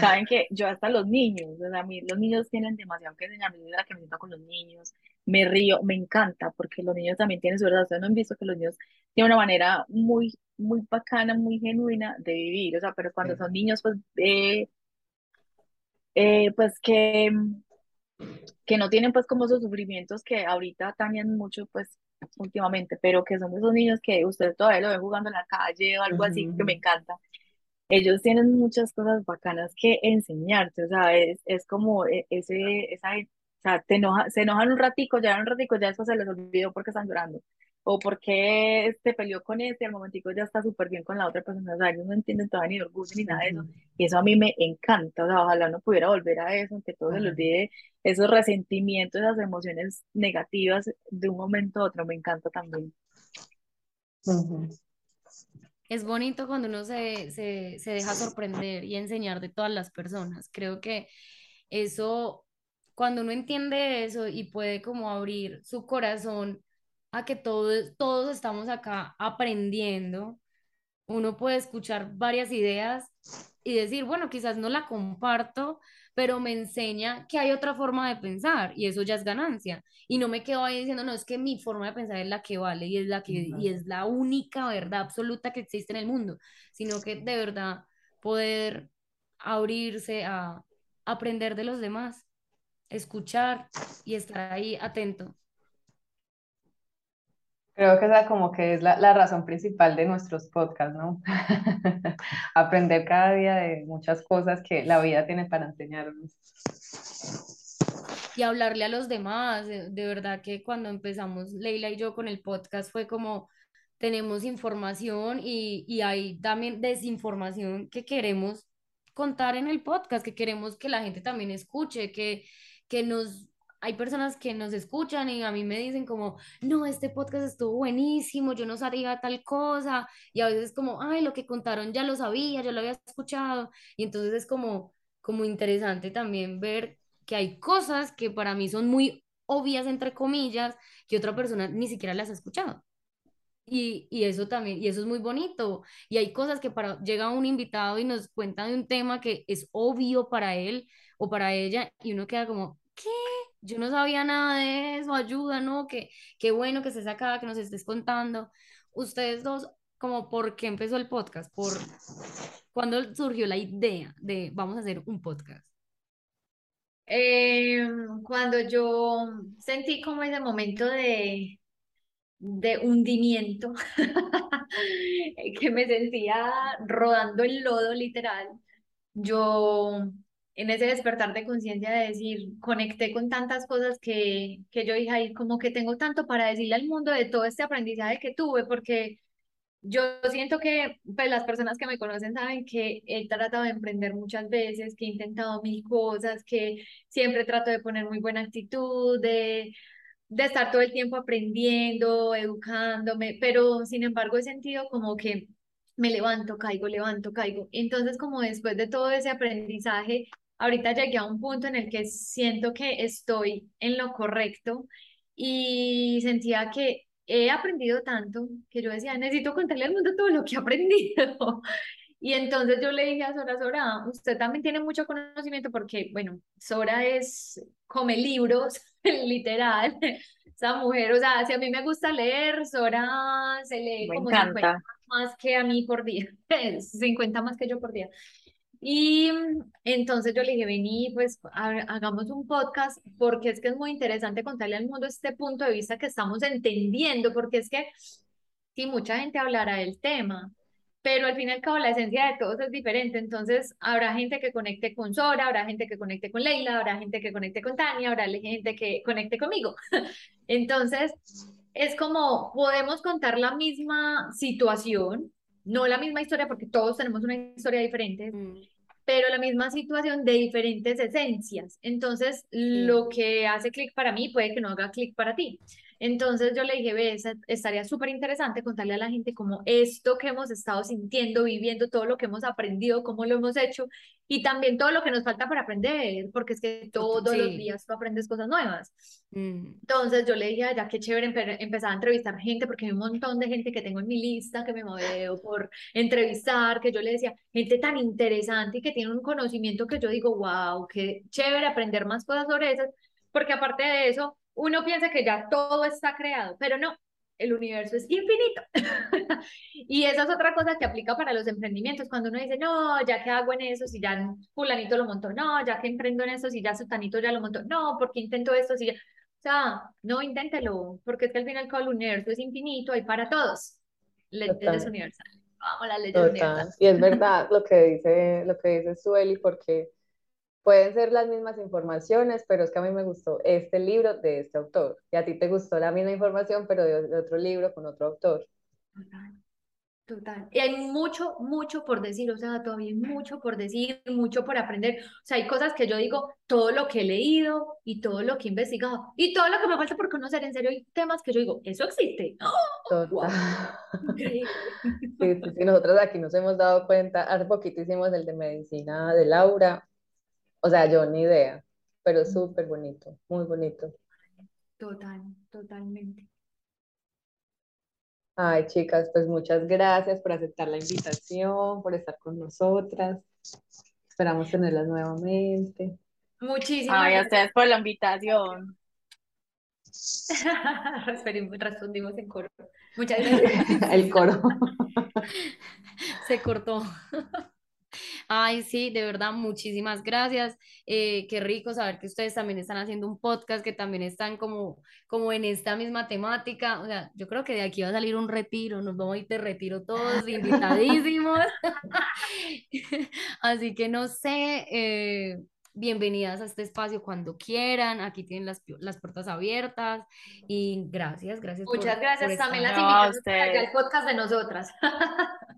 saben que yo hasta los niños, o sea, a mí los niños tienen demasiado que enseñarme, la que me siento con los niños, me río, me encanta, porque los niños también tienen su verdad, ustedes no han visto que los niños tienen una manera muy, muy bacana, muy genuina de vivir, o sea, pero cuando Sí. son niños, pues, eh, eh, pues que que no tienen pues como esos sufrimientos que ahorita también mucho pues últimamente, pero que son esos niños que usted todavía lo ve jugando en la calle o algo así, que me encanta. Ellos tienen muchas cosas bacanas que enseñarte, o sea, es, es como e- ese, esa, o sea, te enoja, se enojan un ratico, ya un ratico, ya después se les olvidó porque están llorando, o porque se peleó con este, al momentico ya está súper bien con la otra persona, o sea, ellos no entienden todavía ni orgullo ni nada de eso, y eso a mí me encanta, o sea, ojalá no pudiera volver a eso, que todo se le olvide, esos resentimientos, esas emociones negativas de un momento a otro, me encanta también. Es bonito cuando uno se, se, se deja sorprender y enseñar de todas las personas. Creo que eso, cuando uno entiende eso y puede como abrir su corazón a que todos, todos estamos acá aprendiendo, uno puede escuchar varias ideas y decir, bueno, quizás no la comparto, pero me enseña que hay otra forma de pensar y eso ya es ganancia. Y no me quedo ahí diciendo, no, es que mi forma de pensar es la que vale y es la que, y es la única verdad absoluta que existe en el mundo, sino que de verdad poder abrirse a aprender de los demás, escuchar y estar ahí atento. Creo que esa como que es la, la razón principal de nuestros podcasts, ¿no? Aprender cada día de muchas cosas que la vida tiene para enseñarnos. y hablarle a los demás. De, verdad que cuando empezamos Leila y yo con el podcast fue como tenemos información y, y hay también desinformación que queremos contar en el podcast, que queremos que la gente también escuche, que, que nos... Hay personas que nos escuchan y a mí me dicen como, no, este podcast estuvo buenísimo, yo no sabía tal cosa, y a veces como, ay, lo que contaron ya lo sabía, ya lo había escuchado, y entonces es como, como interesante también ver que hay cosas que para mí son muy obvias, entre comillas, que otra persona ni siquiera las ha escuchado. Y, y eso también, y eso es muy bonito. Y hay cosas que para, llega un invitado y nos cuenta de un tema que es obvio para él o para ella, y uno queda como, ¿qué? Yo no sabía nada de eso, ayuda, ¿no? Que, qué bueno que estés acá, que nos estés contando. Ustedes dos, como, ¿por qué empezó el podcast? ¿Por cuándo surgió la idea de vamos a hacer un podcast? Eh, cuando yo sentí como ese momento de, de hundimiento, que me sentía rodando el lodo literal, yo en ese despertar de conciencia de decir, conecté con tantas cosas que, que yo dije ahí, como que tengo tanto para decirle al mundo de todo este aprendizaje que tuve, porque yo siento que pues, las personas que me conocen saben que he tratado de emprender muchas veces, que he intentado mil cosas, que siempre trato de poner muy buena actitud, de, de estar todo el tiempo aprendiendo, educándome, pero sin embargo he sentido como que me levanto, caigo, levanto, caigo. Entonces, como después de todo ese aprendizaje, ahorita llegué a un punto en el que siento que estoy en lo correcto y sentía que he aprendido tanto que yo decía, necesito contarle al mundo todo lo que he aprendido. Y entonces yo le dije a Sora, Sora, usted también tiene mucho conocimiento porque, bueno, Sora es, come libros, literal, esa mujer, o sea, si a mí me gusta leer, Sora se lee Me como encanta. 50 más que a mí por día, 50 más que yo por día. Y entonces yo le dije, vení, pues ha- hagamos un podcast porque es que es muy interesante contarle al mundo este punto de vista que estamos entendiendo, porque es que sí, mucha gente hablará del tema, pero al fin y al cabo la esencia de todos es diferente, entonces habrá gente que conecte con Sora, habrá gente que conecte con Leila, habrá gente que conecte con Tania, habrá gente que conecte conmigo. Entonces, es como podemos contar la misma situación, no la misma historia porque todos tenemos una historia diferente, Mm, pero la misma situación de diferentes esencias. Entonces, lo que hace clic para mí puede que no haga clic para ti. Entonces yo le dije, ve, estaría súper interesante contarle a la gente como esto que hemos estado sintiendo, viviendo, todo lo que hemos aprendido, cómo lo hemos hecho y también todo lo que nos falta por aprender, porque es que todos los sí. días tú aprendes cosas nuevas. mm. Entonces yo le dije, a ella, qué chévere empe- empezar a entrevistar gente, porque hay un montón de gente que tengo en mi lista, que me modelo por entrevistar, que yo le decía, gente tan interesante y que tiene un conocimiento que yo digo, wow, qué chévere aprender más cosas sobre eso, porque aparte de eso, uno piensa que ya todo está creado, pero no, el universo es infinito. Y esa es otra cosa que aplica para los emprendimientos, cuando uno dice, no, ya que hago en eso, si ya fulanito lo montó, no, ya que emprendo en eso, si ya sutanito ya lo montó, no, porque intento esto, si ya... O sea, no inténtelo, porque es que al final el universo es infinito, hay para todos. Leyes universales. Vamos, las leyes universales. Y es verdad lo que dice, lo que dice Sueli, porque pueden ser las mismas informaciones, pero es que a mí me gustó este libro de este autor, y a ti te gustó la misma información, pero de, otro libro con otro autor. Total, total. Y hay mucho, mucho por decir, o sea, todavía hay mucho por decir, mucho por aprender. O sea, hay cosas que yo digo, todo lo que he leído y todo lo que he investigado y todo lo que me falta por conocer, en serio, hay temas que yo digo, eso existe. ¡Oh! Wow, Total. increíble. Sí, sí, sí, nosotros aquí nos hemos dado cuenta, hace poquito hicimos el de medicina de Laura, o sea, yo ni idea, pero súper bonito, muy bonito. Total, totalmente. Ay, chicas, pues muchas gracias por aceptar la invitación, por estar con nosotras. Esperamos tenerlas nuevamente. Muchísimas Ay, a gracias. ustedes por la invitación. Respondimos en coro. Muchas gracias. El coro. Se cortó. Ay, sí, de verdad, muchísimas gracias. Eh, qué rico saber que ustedes también están haciendo un podcast, que también están como, como en esta misma temática. O sea, yo creo que de aquí va a salir un retiro, nos vamos a ir de retiro todos, invitadísimos. Así que no sé, eh, bienvenidas a este espacio cuando quieran. Aquí tienen las, las puertas abiertas. Y gracias, gracias por, Muchas por gracias. También las a invitamos allá al podcast de nosotras.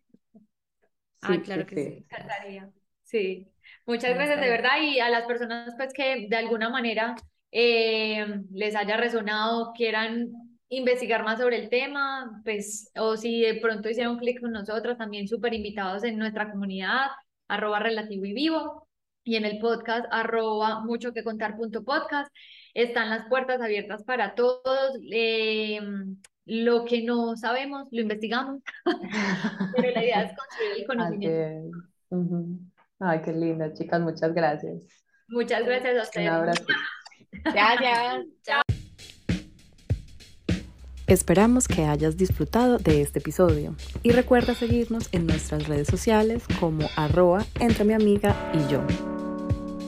Ah, claro que sí. sí. Me encantaría. Sí. Muchas gracias de verdad y a las personas pues que de alguna manera eh, les haya resonado, quieran investigar más sobre el tema, pues, o si de pronto hicieron clic con nosotros, también súper invitados en nuestra comunidad, arroba relativo y vivo, y en el podcast, arroba mucho que contar punto podcast. Están las puertas abiertas para todos. eh, lo que no sabemos, lo investigamos, pero la idea es construir el conocimiento. es. Ujú. Ay, qué linda, chicas, muchas gracias. Muchas gracias a Un ustedes. abrazo. Gracias. Esperamos que hayas disfrutado de este episodio y recuerda seguirnos en nuestras redes sociales como arroba entre mi amiga y yo.